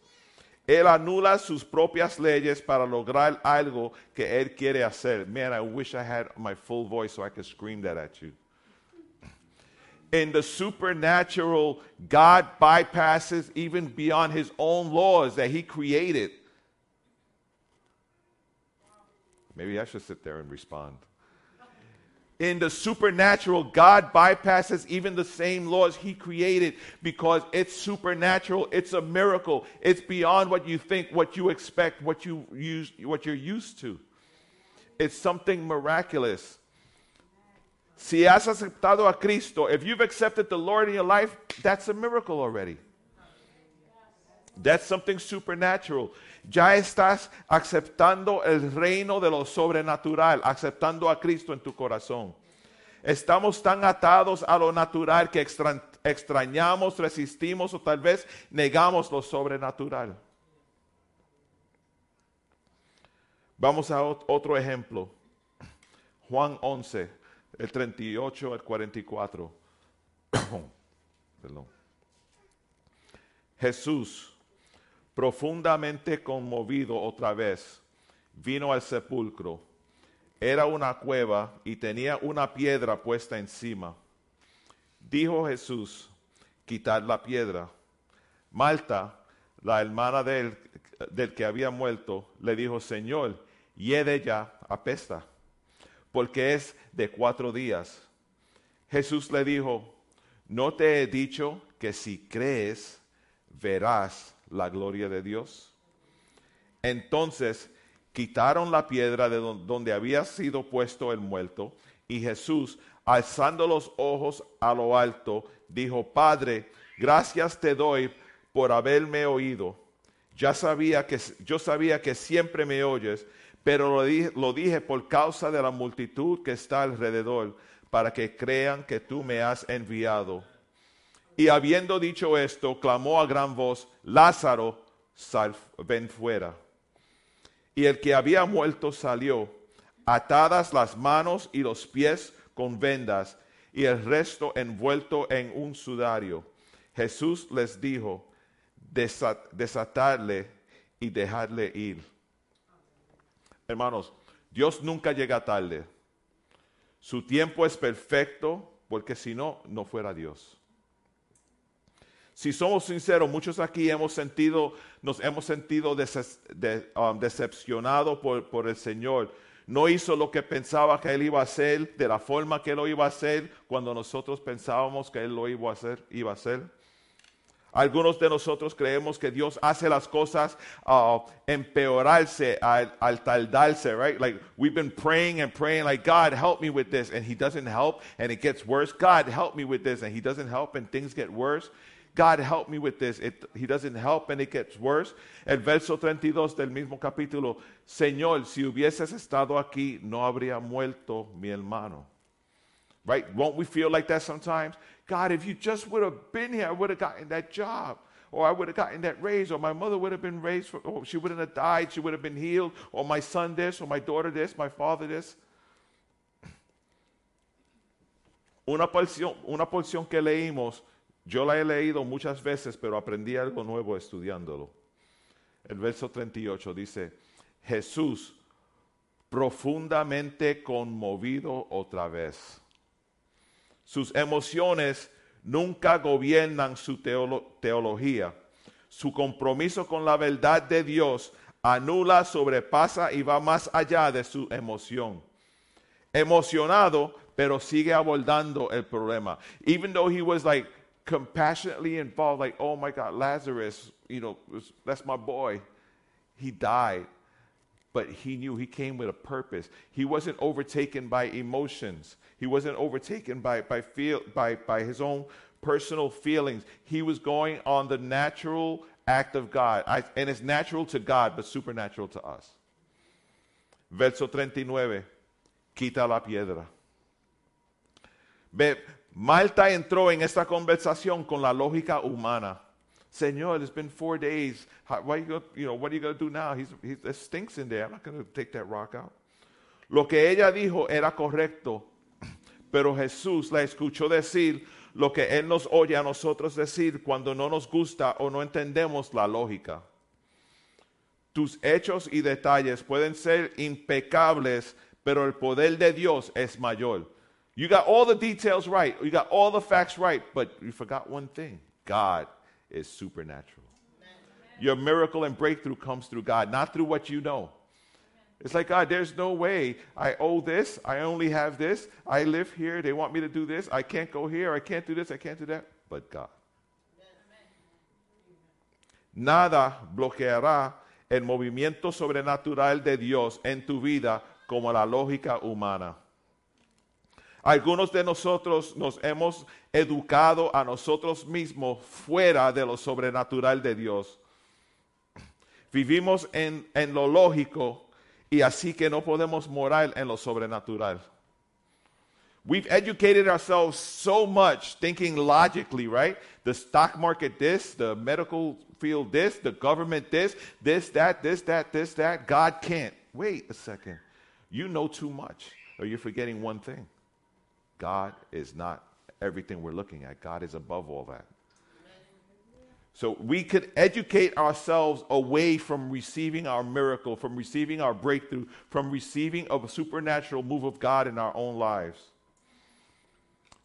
Él anula sus propias leyes para lograr algo que Él quiere hacer. Man, I wish I had my full voice so I could scream that at you. In the supernatural, God bypasses even beyond His own laws that He created. Maybe I should sit there and respond. In the supernatural, God bypasses even the same laws He created because it's supernatural. It's a miracle. It's beyond what you think, what you expect, what you use, what you're used to. It's something miraculous. Si has aceptado a Cristo, if you've accepted the Lord in your life, that's a miracle already. That's something supernatural. Ya estás aceptando el reino de lo sobrenatural, aceptando a Cristo en tu corazón. Estamos tan atados a lo natural que extra- extrañamos, resistimos o tal vez negamos lo sobrenatural. Vamos a ot- otro ejemplo. Juan 11, el 38 al 44. Perdón. Jesús, profundamente conmovido otra vez, vino al sepulcro. Era una cueva y tenía una piedra puesta encima. Dijo Jesús, quitad la piedra. Malta, la hermana del, del que había muerto, le dijo, Señor, hiede ya, apesta, porque es de cuatro días. Jesús le dijo, ¿no te he dicho que si crees, verás la gloria de Dios? Entonces quitaron la piedra de don- donde había sido puesto el muerto, y Jesús, alzando los ojos a lo alto, dijo, Padre, gracias te doy por haberme oído. Ya sabía que, yo sabía que siempre me oyes, pero lo dije, lo dije por causa de la multitud que está alrededor, para que crean que tú me has enviado. Y habiendo dicho esto, clamó a gran voz, Lázaro, sal, ven fuera. Y el que había muerto salió, atadas las manos y los pies con vendas y el resto envuelto en un sudario. Jesús les dijo, "Desa- desatarle y dejarle ir. Hermanos, Dios nunca llega tarde. Su tiempo es perfecto porque si no, no fuera Dios. Si somos sinceros, muchos aquí hemos sentido, nos hemos sentido deces- de- um, decepcionados por, por el Señor. No hizo lo que pensaba que Él iba a hacer, de la forma que Él lo iba a hacer, cuando nosotros pensábamos que Él lo iba a hacer. Iba a hacer. Algunos de nosotros creemos que Dios hace las cosas uh, empeorarse al, al tardarse, right? Like we've been praying and praying, like God help me with this, and He doesn't help, and it gets worse. God help me with this, and He doesn't help, and things get worse. God help me with this. It, he doesn't help and it gets worse. El verso 32 del mismo capítulo, Señor, si hubieses estado aquí, no habría muerto mi hermano. Right? Won't we feel like that sometimes? God, if you just would have been here, I would have gotten that job. Or I would have gotten that raise, or my mother would have been raised, for, or she wouldn't have died, she would have been healed, or my son this, or my daughter this, my father this. Una porción, una porción que leímos, yo la he leído muchas veces, pero aprendí algo nuevo estudiándolo. El verso 38 dice, Jesús, profundamente conmovido otra vez. Sus emociones nunca gobiernan su teolo- teología. Su compromiso con la verdad de Dios anula, sobrepasa y va más allá de su emoción. Emocionado, pero sigue abordando el problema. Even though he was like compassionately involved, like, oh my God, Lazarus, you know, that's my boy. He died but he knew he came with a purpose. He wasn't overtaken by emotions. He wasn't overtaken by, by, feel, by, by his own personal feelings. He was going on the natural act of God. I- and it's natural to God, but supernatural to us. Verso 39, quita la piedra. Malta entró en esta conversación con la lógica humana. Señor, it's been four days. How, why you gonna, you know, what are you going do now? He's, he's, there stinks in there. I'm not going take that rock out. Lo que ella dijo era correcto, pero Jesús la escuchó decir lo que Él nos oye a nosotros decir cuando no nos gusta o no entendemos la lógica. Tus hechos y detalles pueden ser impecables, pero el poder de Dios es mayor. You got all the details right, you got all the facts right, but you forgot one thing God is supernatural. Your miracle and breakthrough comes through God, not through what you know. It's like, God, there's no way I owe this. I only have this. I live here. They want me to do this. I can't go here. I can't do this. I can't do that. But God. Nada bloqueará el movimiento sobrenatural de Dios en tu vida como la lógica humana. Algunos de nosotros nos hemos educado a nosotros mismos fuera de lo sobrenatural de Dios. Vivimos en, en lo lógico y así que no podemos morar en lo sobrenatural. We've educated ourselves so much thinking logically, right? The stock market this, the medical field this, the government this, this, that, this, that, this, that. God can't. Wait a second. You know too much, or you're forgetting one thing. God is not everything we're looking at, God is above all that. So we could educate ourselves away from receiving our miracle, from receiving our breakthrough, from receiving a supernatural move of God in our own lives.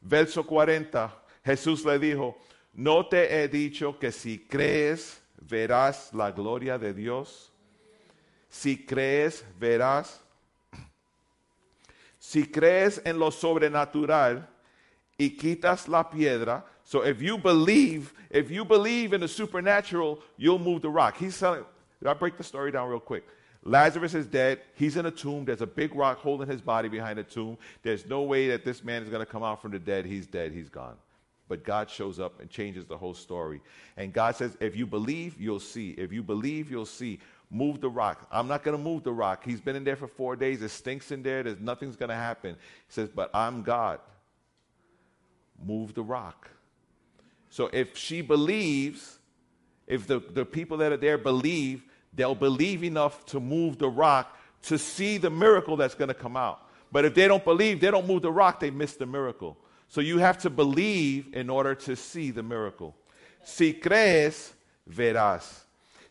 Verso 40, Jesús le dijo, ¿no te he dicho que si crees verás la gloria de Dios? Si crees verás. Si crees en lo sobrenatural y quitas la piedra, so if you believe, if you believe in the supernatural, you'll move the rock. He's telling, I'll break the story down real quick. Lazarus is dead. He's in a tomb. There's a big rock holding his body behind the tomb. There's no way that this man is going to come out from the dead. He's dead. He's gone. But God shows up and changes the whole story. And God says, if you believe, you'll see. If you believe, you'll see. Move the rock. I'm not going to move the rock. He's been in there for four days. It stinks in there. There's nothing's going to happen. He says, but I'm God. Move the rock. So if she believes, if the, the people that are there believe, they'll believe enough to move the rock to see the miracle that's going to come out. But if they don't believe, they don't move the rock, they miss the miracle. So you have to believe in order to see the miracle. Si crees, verás.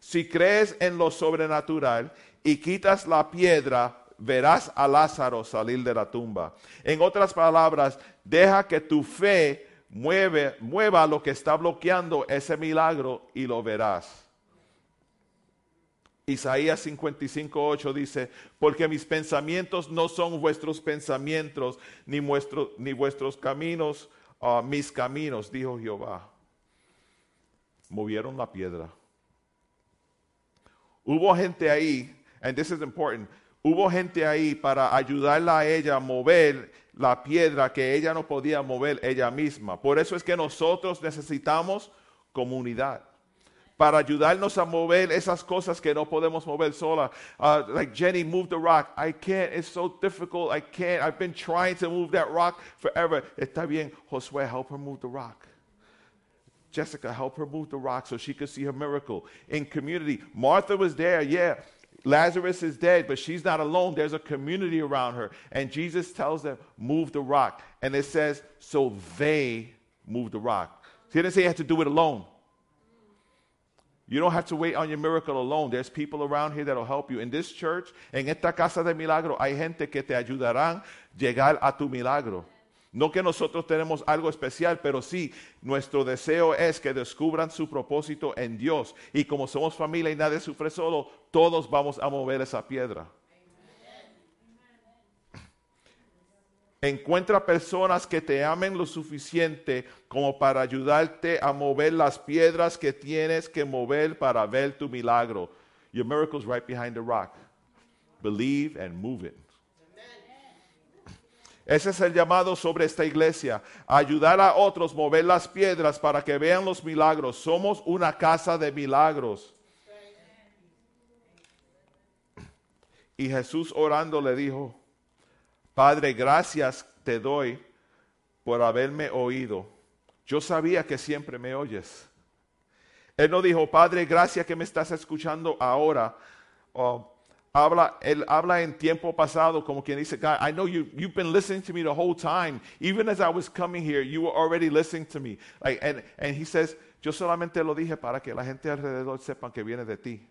Si crees en lo sobrenatural y quitas la piedra, verás a Lázaro salir de la tumba. En otras palabras, deja que tu fe mueva lo que está bloqueando ese milagro y lo verás. Isaías 55:8 dice, porque mis pensamientos no son vuestros pensamientos, ni vuestros caminos, ah, mis caminos, dijo Jehová. Movieron la piedra. Hubo gente ahí, and this is important, hubo gente ahí para ayudarla a ella a mover la piedra que ella no podía mover ella misma. Por eso es que nosotros necesitamos comunidad para ayudarnos a mover esas cosas que no podemos mover sola. Uh, like Jenny moved the rock. I can't. It's so difficult. I can't. I've been trying to move that rock forever. Está bien, Josué, help her move the rock. Jessica, help her move the rock so she could see her miracle. In community, Martha was there, yeah. Lazarus is dead, but she's not alone. There's a community around her. And Jesus tells them, move the rock. And it says, so they moved the rock. He didn't say you had to do it alone. You don't have to wait on your miracle alone. There's people around here that'll help you. In this church, en esta casa de milagro, hay gente que te ayudarán llegar a tu milagro. No que nosotros tenemos algo especial, pero sí, nuestro deseo es que descubran su propósito en Dios. Y como somos familia y nadie sufre solo, todos vamos a mover esa piedra. Encuentra personas que te amen lo suficiente como para ayudarte a mover las piedras que tienes que mover para ver tu milagro. Your miracle's right behind the rock. Believe and move it. Ese es el llamado sobre esta iglesia, ayudar a otros mover las piedras para que vean los milagros. Somos una casa de milagros. Y Jesús orando le dijo, Padre, gracias te doy por haberme oído. Yo sabía que siempre me oyes. Él no dijo, Padre, gracias que me estás escuchando ahora. O, habla, él habla en tiempo pasado como quien dice, God, I know you, you've been listening to me the whole time. Even as I was coming here, you were already listening to me. Like, and, and he says, yo solamente lo dije para que la gente alrededor sepan que viene de ti.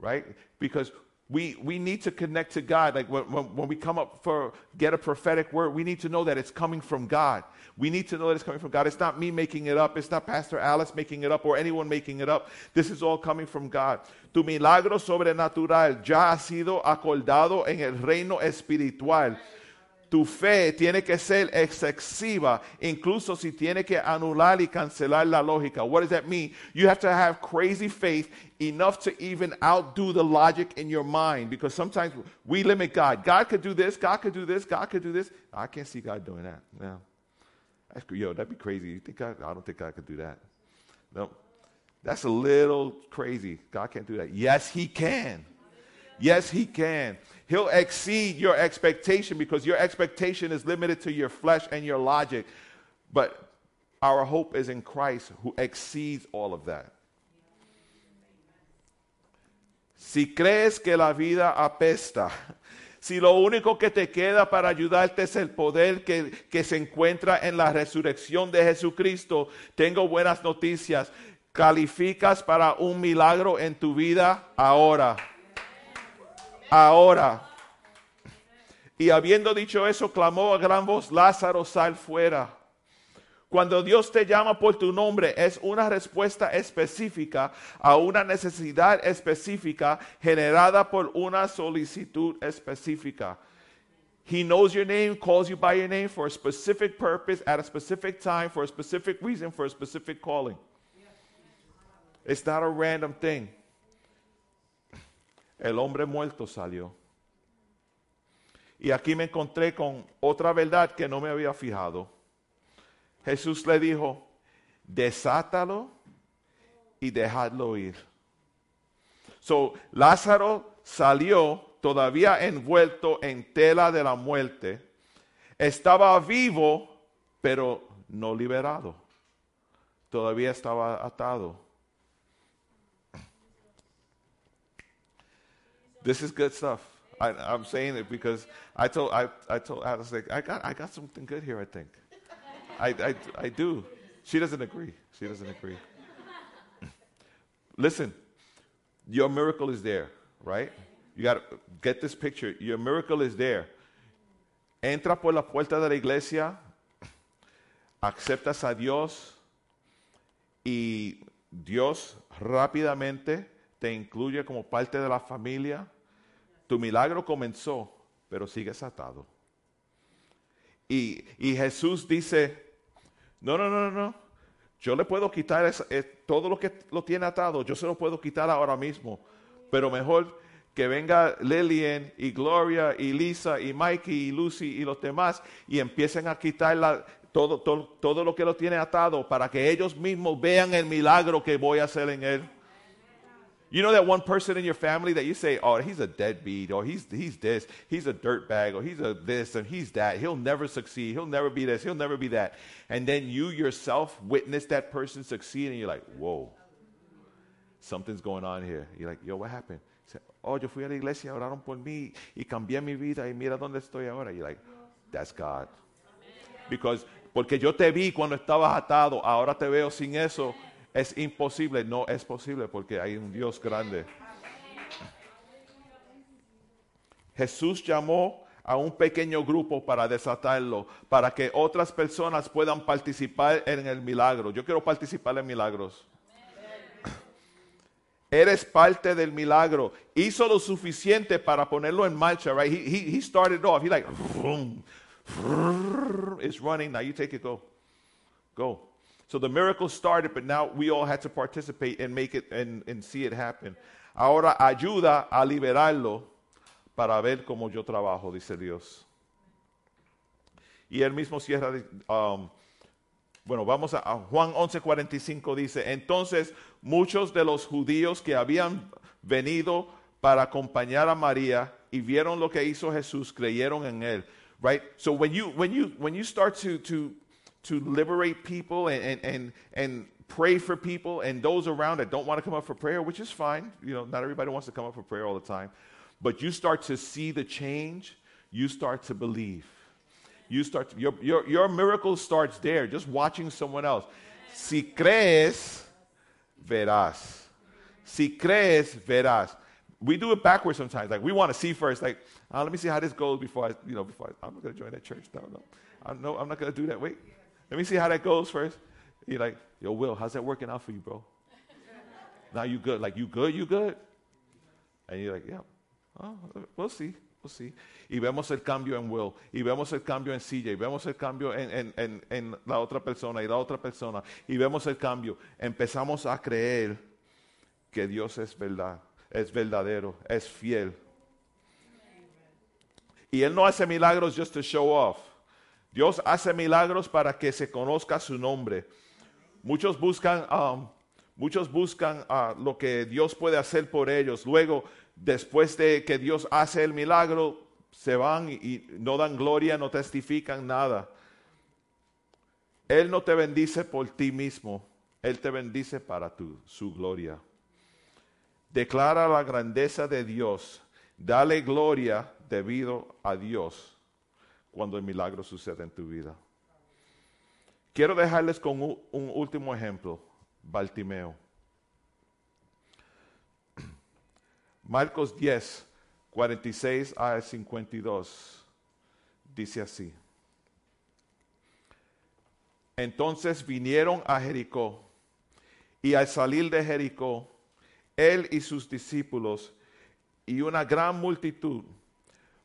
Right? Because we, we need to connect to God. Like when, when, when we come up for get a prophetic word, we need to know that it's coming from God. We need to know that it's coming from God. It's not me making it up. It's not Pastor Alice making it up or anyone making it up. This is all coming from God. Tu milagro sobrenatural ya ha sido acordado en el reino espiritual. Tu fe tiene que ser excesiva, incluso si tiene que anular y cancelar la lógica. What does that mean? You have to have crazy faith enough to even outdo the logic in your mind because sometimes we limit God. God could do this, God could do this, God could do this. I can't see God doing that. No. Yo, that'd be crazy. You think God, I don't think God could do that. No. That's a little crazy. God can't do that. Yes, He can. Yes, He can. He'll exceed your expectation because your expectation is limited to your flesh and your logic. But our hope is in Christ who exceeds all of that. Si crees que la vida apesta, si lo único que te queda para ayudarte es el poder que, que se encuentra en la resurrección de Jesucristo, tengo buenas noticias. Calificas para un milagro en tu vida ahora. Ahora. Y habiendo dicho eso, clamó a gran voz, Lázaro, sal fuera. Cuando Dios te llama por tu nombre, es una respuesta específica a una necesidad específica generada por una solicitud específica. He knows your name, calls you by your name for a specific purpose, at a specific time, for a specific reason, for a specific calling. It's not a random thing. El hombre muerto salió. Y aquí me encontré con otra verdad que no me había fijado. Jesús le dijo, desátalo y dejadlo ir. So, Lázaro salió todavía envuelto en tela de la muerte. Estaba vivo, pero no liberado. Todavía estaba atado. This is good stuff. I, I'm saying it because I told I, I told Alice like I got I got something good here. I think. I, I I do. She doesn't agree. She doesn't agree. Listen, your miracle is there, right? You got to get this picture. Your miracle is there. Entra por la puerta de la iglesia, aceptas a Dios y Dios rápidamente te incluye como parte de la familia. Tu milagro comenzó, pero sigues atado. Y, Jesús dice, no, no, no, no. Yo le puedo quitar todo lo que lo tiene atado, yo se lo puedo quitar ahora mismo. Pero mejor que venga Lillian y Gloria y Lisa y Mikey y Lucy y los demás y empiecen a quitar todo lo que lo tiene atado para que ellos mismos vean el milagro que voy a hacer en él. You know that one person in your family that you say, oh, he's a deadbeat, or he's, he's this, he's a dirtbag, or he's a this, and he's that. He'll never succeed. He'll never be this. He'll never be that. And then you yourself witness that person succeed, and you're like, whoa, something's going on here. You're like, yo, what happened? Say, oh, yo fui a la iglesia, oraron por mí, y cambié mi vida, y mira dónde estoy ahora. You're like, that's God. Because, porque yo te vi cuando estabas atado, ahora te veo sin eso. Es imposible, no es posible porque hay un Dios grande. Jesús llamó a un pequeño grupo para desatarlo, para que otras personas puedan participar en el milagro. Yo quiero participar en milagros. Eres parte del milagro. Hizo lo suficiente para ponerlo en marcha, right? He, he, he started off. He like, vroom, it's running. Now you take it, go. Go. So the miracle started, but now we all had to participate and make it and, and see it happen. Ahora ayuda a liberarlo para ver cómo yo trabajo, dice Dios. Y él mismo cierra, um, bueno, vamos a, a Juan 11:45 dice, entonces muchos de los judíos que habían venido para acompañar a María y vieron lo que hizo Jesús, creyeron en él. Right? So when you when you when you start to to to liberate people and and and, and pray for people and those around that don't want to come up for prayer, which is fine. You know, not everybody wants to come up for prayer all the time. But you start to see the change, you start to believe. You start to, your, your, your miracle starts there, just watching someone else. Si crees, verás. Si crees, verás. We do it backwards sometimes. Like we want to see first. Like, uh, let me see how this goes before I, you know, before I, I'm not going to join that church. No, no, I'm, no, I'm not going to do that. Wait, let me see how that goes first. You're like, yo, Will, how's that working out for you, bro? now you good? Like you good? You good? And you're like, yeah. Oh, we'll see. We'll see. Y vemos el cambio en Will, y vemos el cambio en CJ, y vemos el cambio en, en, en, en la otra persona y la otra persona, y vemos el cambio. Empezamos a creer que Dios es verdad, es verdadero, es fiel. Y Él no hace milagros just to show off. Dios hace milagros para que se conozca su nombre. Muchos buscan, um, muchos buscan ah, lo que Dios puede hacer por ellos. Luego, después de que Dios hace el milagro, se van y, no dan gloria, no testifican nada. Él no te bendice por ti mismo, Él te bendice para su gloria. Declara la grandeza de Dios, dale gloria debido a Dios cuando el milagro sucede en tu vida. Quiero dejarles con un, último ejemplo, Bartimeo. Marcos 10, 46 a 52, dice así. Entonces vinieron a Jericó, y al salir de Jericó, él y sus discípulos y una gran multitud,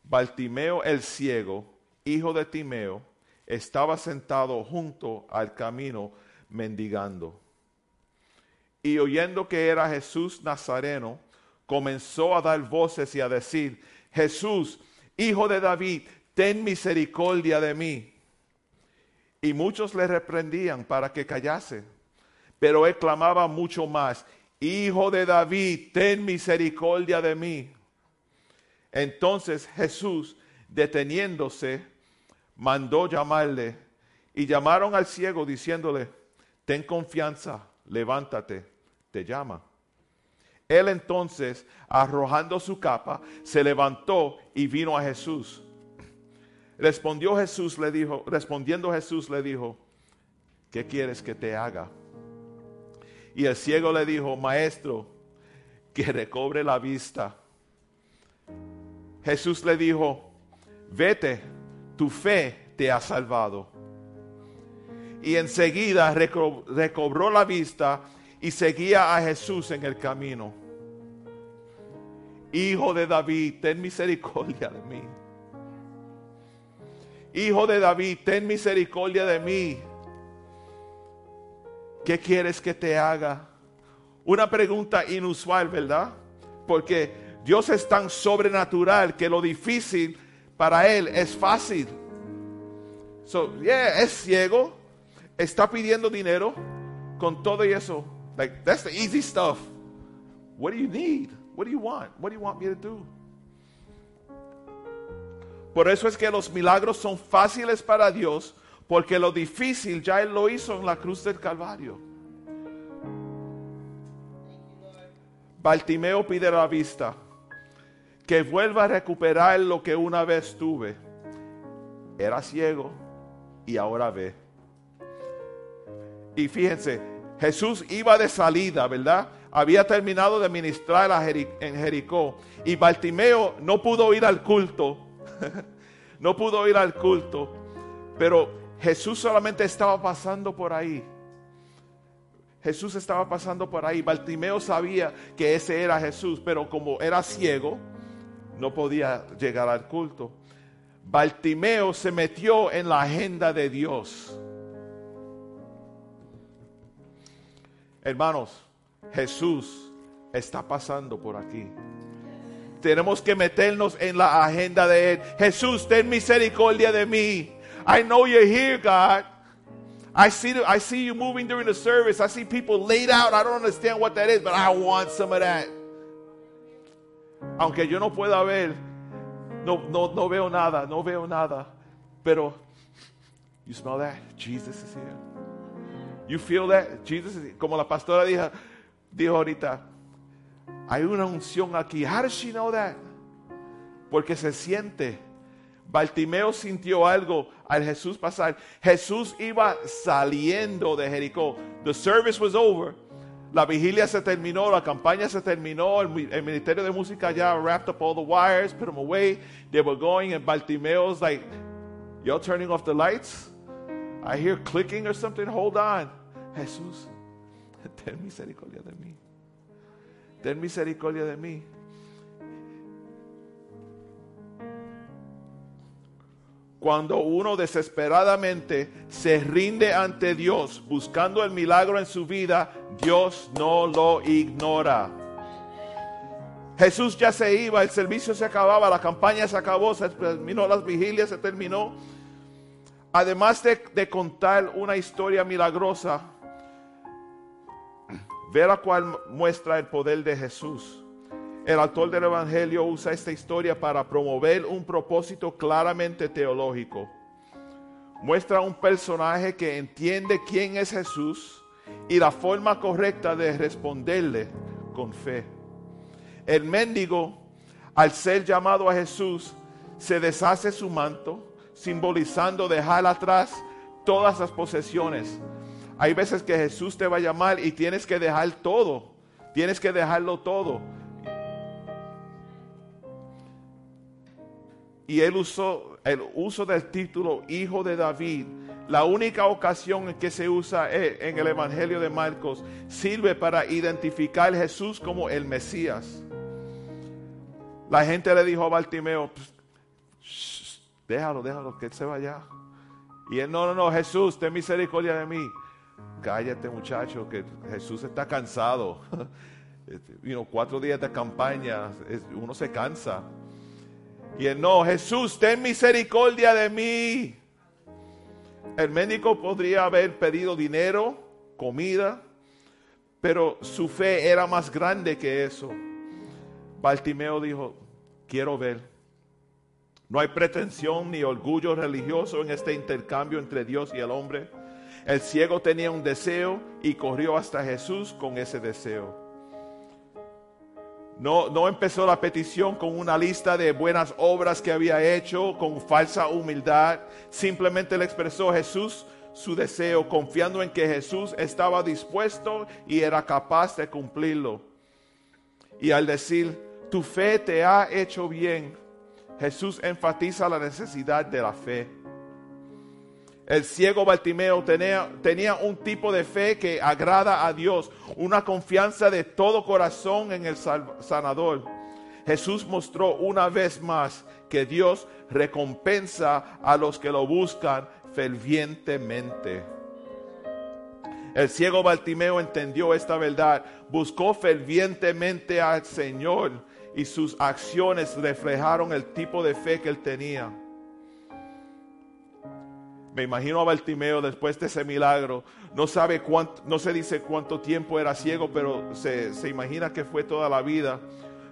Bartimeo el ciego, hijo de Timeo, estaba sentado junto al camino mendigando. Y oyendo que era Jesús Nazareno, comenzó a dar voces y a decir, Jesús, hijo de David, ten misericordia de mí. Y muchos le reprendían para que callase. Pero él clamaba mucho más, Hijo de David, ten misericordia de mí. Entonces Jesús, deteniéndose, mandó llamarle y llamaron al ciego diciéndole, ten confianza, levántate, te llama. Él entonces, arrojando su capa, se levantó y vino a Jesús. Respondió Jesús, le dijo, respondiendo Jesús le dijo, ¿qué quieres que te haga? Y el ciego le dijo, maestro, que recobre la vista. Jesús le dijo, vete, tu fe te ha salvado. Y enseguida reco- recobró la vista y seguía a Jesús en el camino. Hijo de David, ten misericordia de mí. Hijo de David, ten misericordia de mí. ¿Qué quieres que te haga? Una pregunta inusual, ¿verdad? Porque Dios es tan sobrenatural que lo difícil para Él es fácil. So, yeah, es ciego, está pidiendo dinero con todo y eso. Like, that's the easy stuff. What do you need? What do you want? What do you want me to do? Por eso es que los milagros son fáciles para Dios, porque lo difícil ya Él lo hizo en la cruz del Calvario. Bartimeo pide la vista, que vuelva a recuperar lo que una vez tuve. Era ciego y ahora ve. Y fíjense, Jesús iba de salida, ¿verdad? Había terminado de ministrar en Jericó y Bartimeo no pudo ir al culto. no pudo ir al culto, pero Jesús solamente estaba pasando por ahí. Jesús estaba pasando por ahí. Bartimeo sabía que ese era Jesús, pero como era ciego, no podía llegar al culto. Bartimeo se metió en la agenda de Dios. Hermanos, Jesús está pasando por aquí. Tenemos que meternos en la agenda de Él. Jesús, ten misericordia de mí. I know you're here, God. I see, I see you moving during the service. I see people laid out. I don't understand what that is, but I want some of that. Aunque yo no pueda ver, no, no, no veo nada, no veo nada. Pero, you smell that? Jesus is here. You feel that? Jesus is Como la pastora dijo, dijo ahorita, hay una unción aquí. How does she know that? Porque se siente. Bartimeo sintió algo al Jesús pasar. Jesús iba saliendo de Jericó. The service was over. La vigilia se terminó, la campaña se terminó, el, mi- el ministerio de música ya wrapped up all the wires, put them away. They were going and Bartimeo's like, y'all turning off the lights? I hear clicking or something. Hold on. Jesús, ten misericordia de mí. Ten misericordia de mí. Cuando uno desesperadamente se rinde ante Dios buscando el milagro en su vida, Dios no lo ignora. Jesús ya se iba, el servicio se acababa, la campaña se acabó, se terminó las vigilias, se terminó. Además de, contar una historia milagrosa, ver la cual muestra el poder de Jesús. El autor del Evangelio usa esta historia para promover un propósito claramente teológico. Muestra un personaje que entiende quién es Jesús y la forma correcta de responderle con fe. El mendigo, al ser llamado a Jesús, se deshace su manto, simbolizando dejar atrás todas las posesiones. Hay veces que Jesús te va a llamar y tienes que dejar todo, tienes que dejarlo todo. Y él usó el uso del título Hijo de David. La única ocasión en que se usa eh, en el Evangelio de Marcos sirve para identificar a Jesús como el Mesías. La gente le dijo a Bartimeo, "Pss, shh, déjalo, déjalo, que él se vaya. Y él, no, no, no, Jesús, ten misericordia de mí. Cállate muchacho, que Jesús está cansado. You know, cuatro días de campaña, uno se cansa. Y él, no, Jesús, ten misericordia de mí. El médico podría haber pedido dinero, comida, pero su fe era más grande que eso. Bartimeo dijo, quiero ver. No hay pretensión ni orgullo religioso en este intercambio entre Dios y el hombre. El ciego tenía un deseo y corrió hasta Jesús con ese deseo. No, no empezó la petición con una lista de buenas obras que había hecho, con falsa humildad. Simplemente le expresó Jesús su deseo, confiando en que Jesús estaba dispuesto y era capaz de cumplirlo. Y al decir, tu fe te ha hecho bien, Jesús enfatiza la necesidad de la fe. El ciego Bartimeo tenía, un tipo de fe que agrada a Dios, una confianza de todo corazón en el sanador. Jesús mostró una vez más que Dios recompensa a los que lo buscan fervientemente. El ciego Bartimeo entendió esta verdad, buscó fervientemente al Señor y sus acciones reflejaron el tipo de fe que él tenía. Me imagino a Bartimeo después de ese milagro. No sabe cuánto, no se dice cuánto tiempo era ciego, pero se, se imagina que fue toda la vida.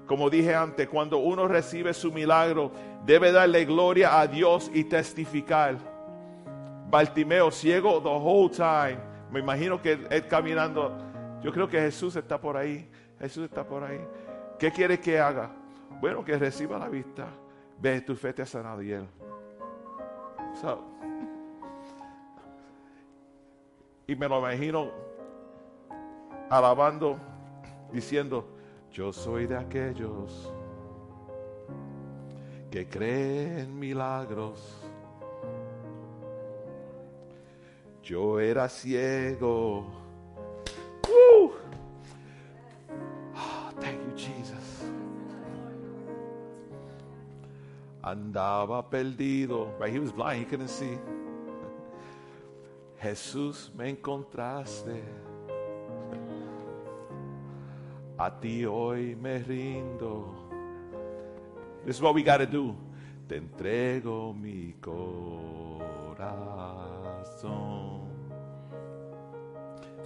Como dije antes, cuando uno recibe su milagro, debe darle gloria a Dios y testificar. Bartimeo, ciego the whole time. Me imagino que él caminando. Yo creo que Jesús está por ahí. Jesús está por ahí. ¿Qué quiere que haga? Bueno, que reciba la vista. Ve, tu fe te ha sanado y él. Y me lo imagino alabando, diciendo, yo soy de aquellos que creen milagros. Yo era ciego. Woo! Oh, thank you, Jesus. Andaba perdido. Right, he was blind, he couldn't see. Jesús me encontraste. A ti hoy me rindo. This is what we got to do. Te entrego mi corazón.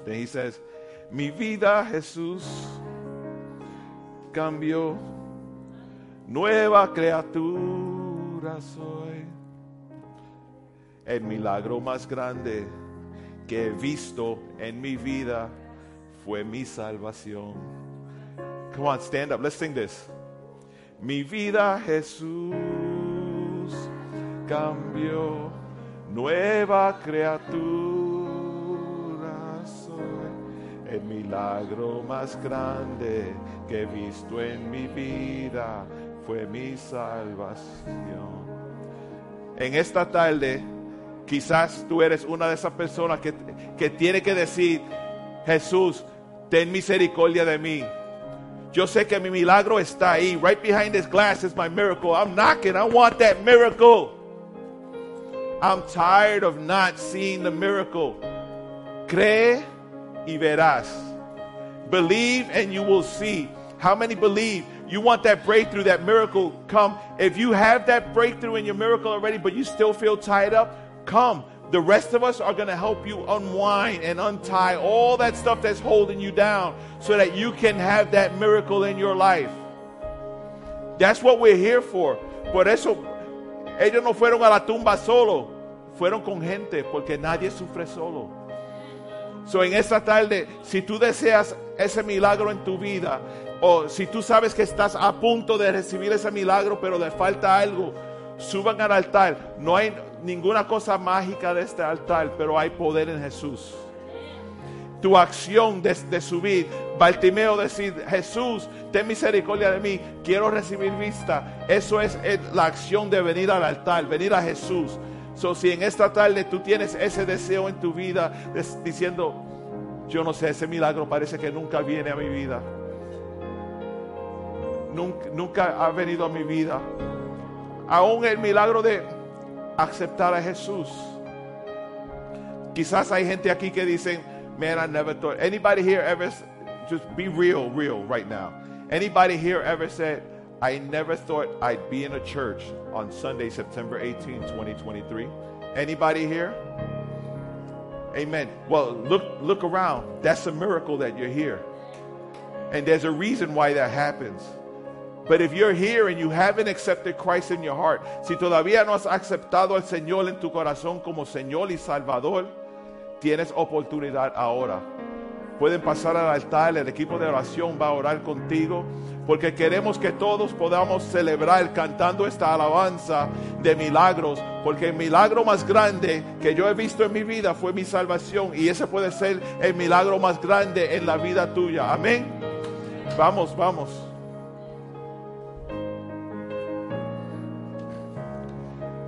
Then he says, mi vida Jesús cambió. Nueva criatura soy. El milagro más grande que he visto en mi vida fue mi salvación. Come on, stand up. Let's sing this. Mi vida Jesús cambió, nueva criatura soy. El milagro más grande que he visto en mi vida fue mi salvación. En esta tarde Quizás tú eres una de esas personas que, que tiene que decir, Jesús, ten misericordia de mí. Yo sé que mi milagro está ahí. Right behind this glass is my miracle. I'm knocking. I want that miracle. I'm tired of not seeing the miracle. Cree y verás. Believe and you will see. How many believe? You want that breakthrough, that miracle come. If you have that breakthrough in your miracle already, but you still feel tied up, Come. The rest of us are going to help you unwind and untie all that stuff that's holding you down so that you can have that miracle in your life. That's what we're here for. Por eso, ellos no fueron a la tumba solo, fueron con gente, porque nadie sufre solo. So, en esta tarde, si tú deseas ese milagro en tu vida, o si tú sabes que estás a punto de recibir ese milagro, pero le falta algo, suban al altar. No hay, ninguna cosa mágica de este altar, pero hay poder en Jesús. Tu acción de, subir, Bartimeo decir, Jesús, ten misericordia de mí, quiero recibir vista. Eso es, la acción de venir al altar, venir a Jesús. So, si en esta tarde tú tienes ese deseo en tu vida, diciendo, yo no sé, ese milagro parece que nunca viene a mi vida. Nunca, nunca ha venido a mi vida. Aún el milagro de aceptar a Jesús. Quizás hay gente aquí que dicen, man, I never thought. Anybody here ever, just be real, real right now. Anybody here ever said, I never thought I'd be in a church on Sunday, September 18, 2023? Anybody here? Amen. Well, look look around. That's a miracle that you're here. And there's a reason why that happens. But if you're here and you haven't accepted Christ in your heart, si todavía no has aceptado al Señor en tu corazón como Señor y Salvador, tienes oportunidad ahora. pueden pasar al altar, el equipo de oración va a orar contigo, porque queremos que todos podamos celebrar cantando esta alabanza de milagros, porque el milagro más grande que yo he visto en mi vida fue mi salvación y ese puede ser el milagro más grande en la vida tuya. Amén. Vamos, vamos.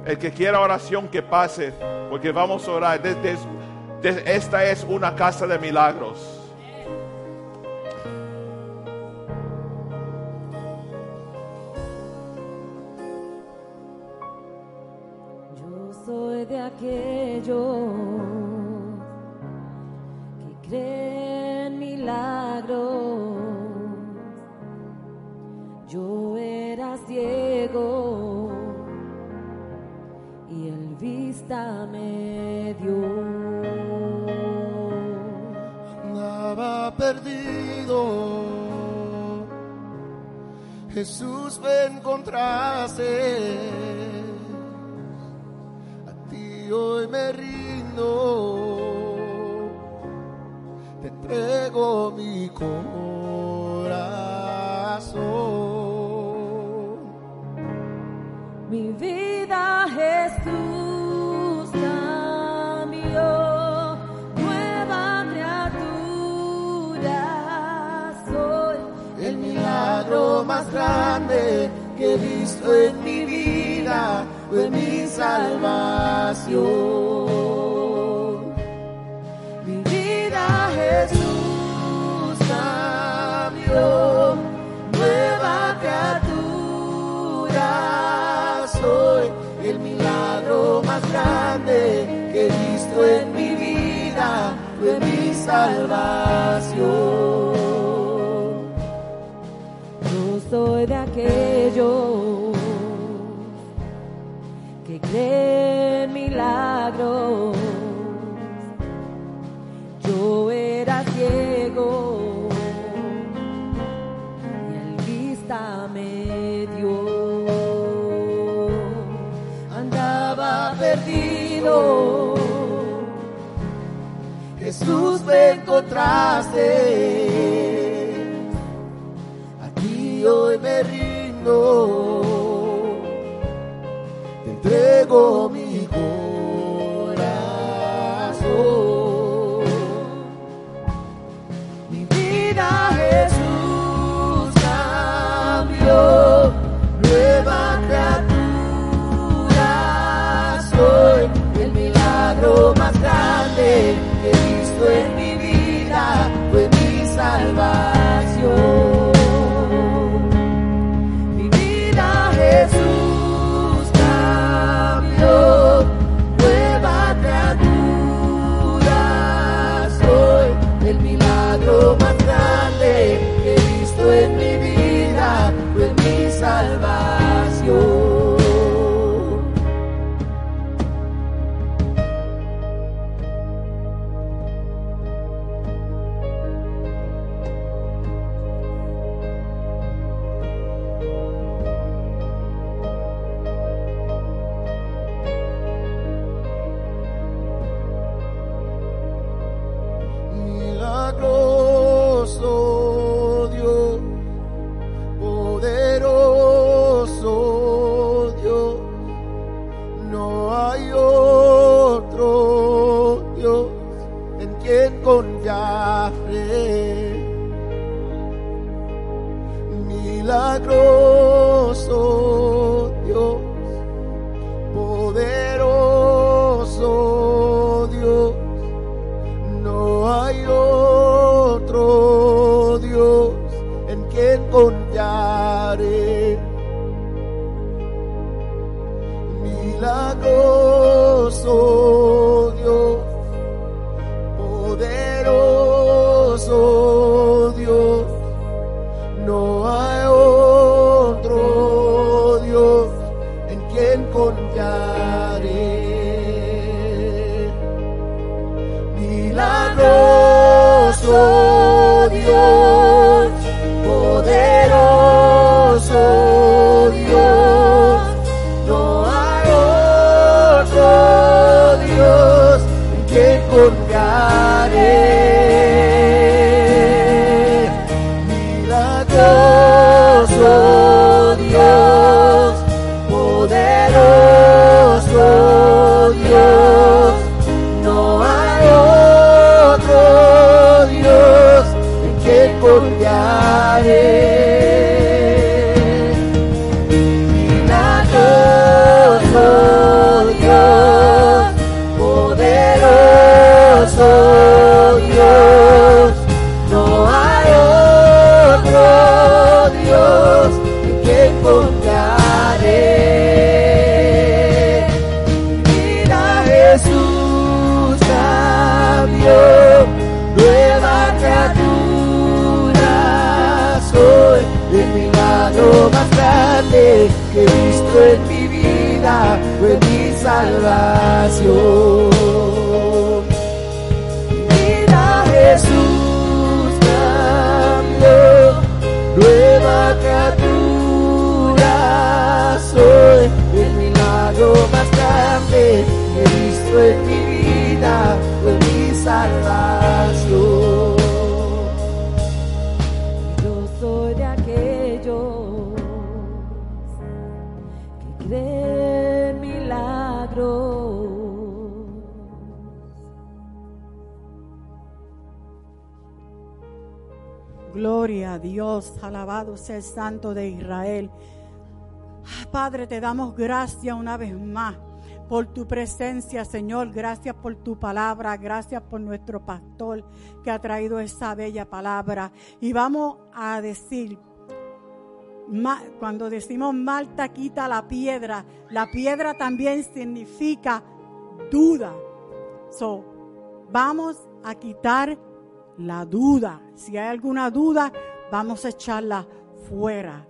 El que quiera oración que pase, porque vamos a orar. Desde, esta es una casa de milagros. Yo soy de aquellos que creen milagros. Yo era ciego vista me dio. andaba perdido. Jesús me encontraste. A ti hoy me rindo. Te entrego mi corazón. Mi vida Jesús más grande que he visto en mi vida fue mi salvación. Mi vida Jesús cambió, nueva criatura soy. El milagro más grande que he visto en mi vida fue mi salvación. Soy de aquellos que creen milagros. Yo era ciego y el vista me dio. andaba perdido. Jesús me encontraste. Me rindo. Te entrego mi corazón. Mi vida Jesús cambió, salvación. Alabado sea el Santo de Israel. Padre, te damos gracias una vez más por tu presencia, Señor. Gracias por tu palabra. Gracias por nuestro pastor que ha traído esa bella palabra. Y vamos a decir, cuando decimos Malta quita la piedra, la piedra también significa duda. So, vamos a quitar la duda. Si hay alguna duda, vamos a echarla fuera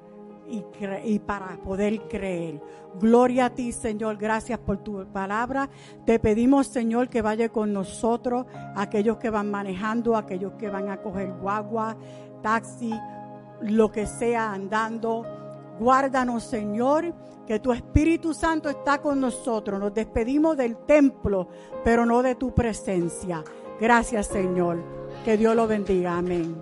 y, para poder creer. Gloria a ti, Señor. Gracias por tu palabra. Te pedimos, Señor, que vaya con nosotros, aquellos que van manejando, aquellos que van a coger guagua, taxi, lo que sea andando. Guárdanos, Señor, que tu Espíritu Santo está con nosotros. Nos despedimos del templo, pero no de tu presencia. Gracias, Señor. Que Dios lo bendiga. Amén.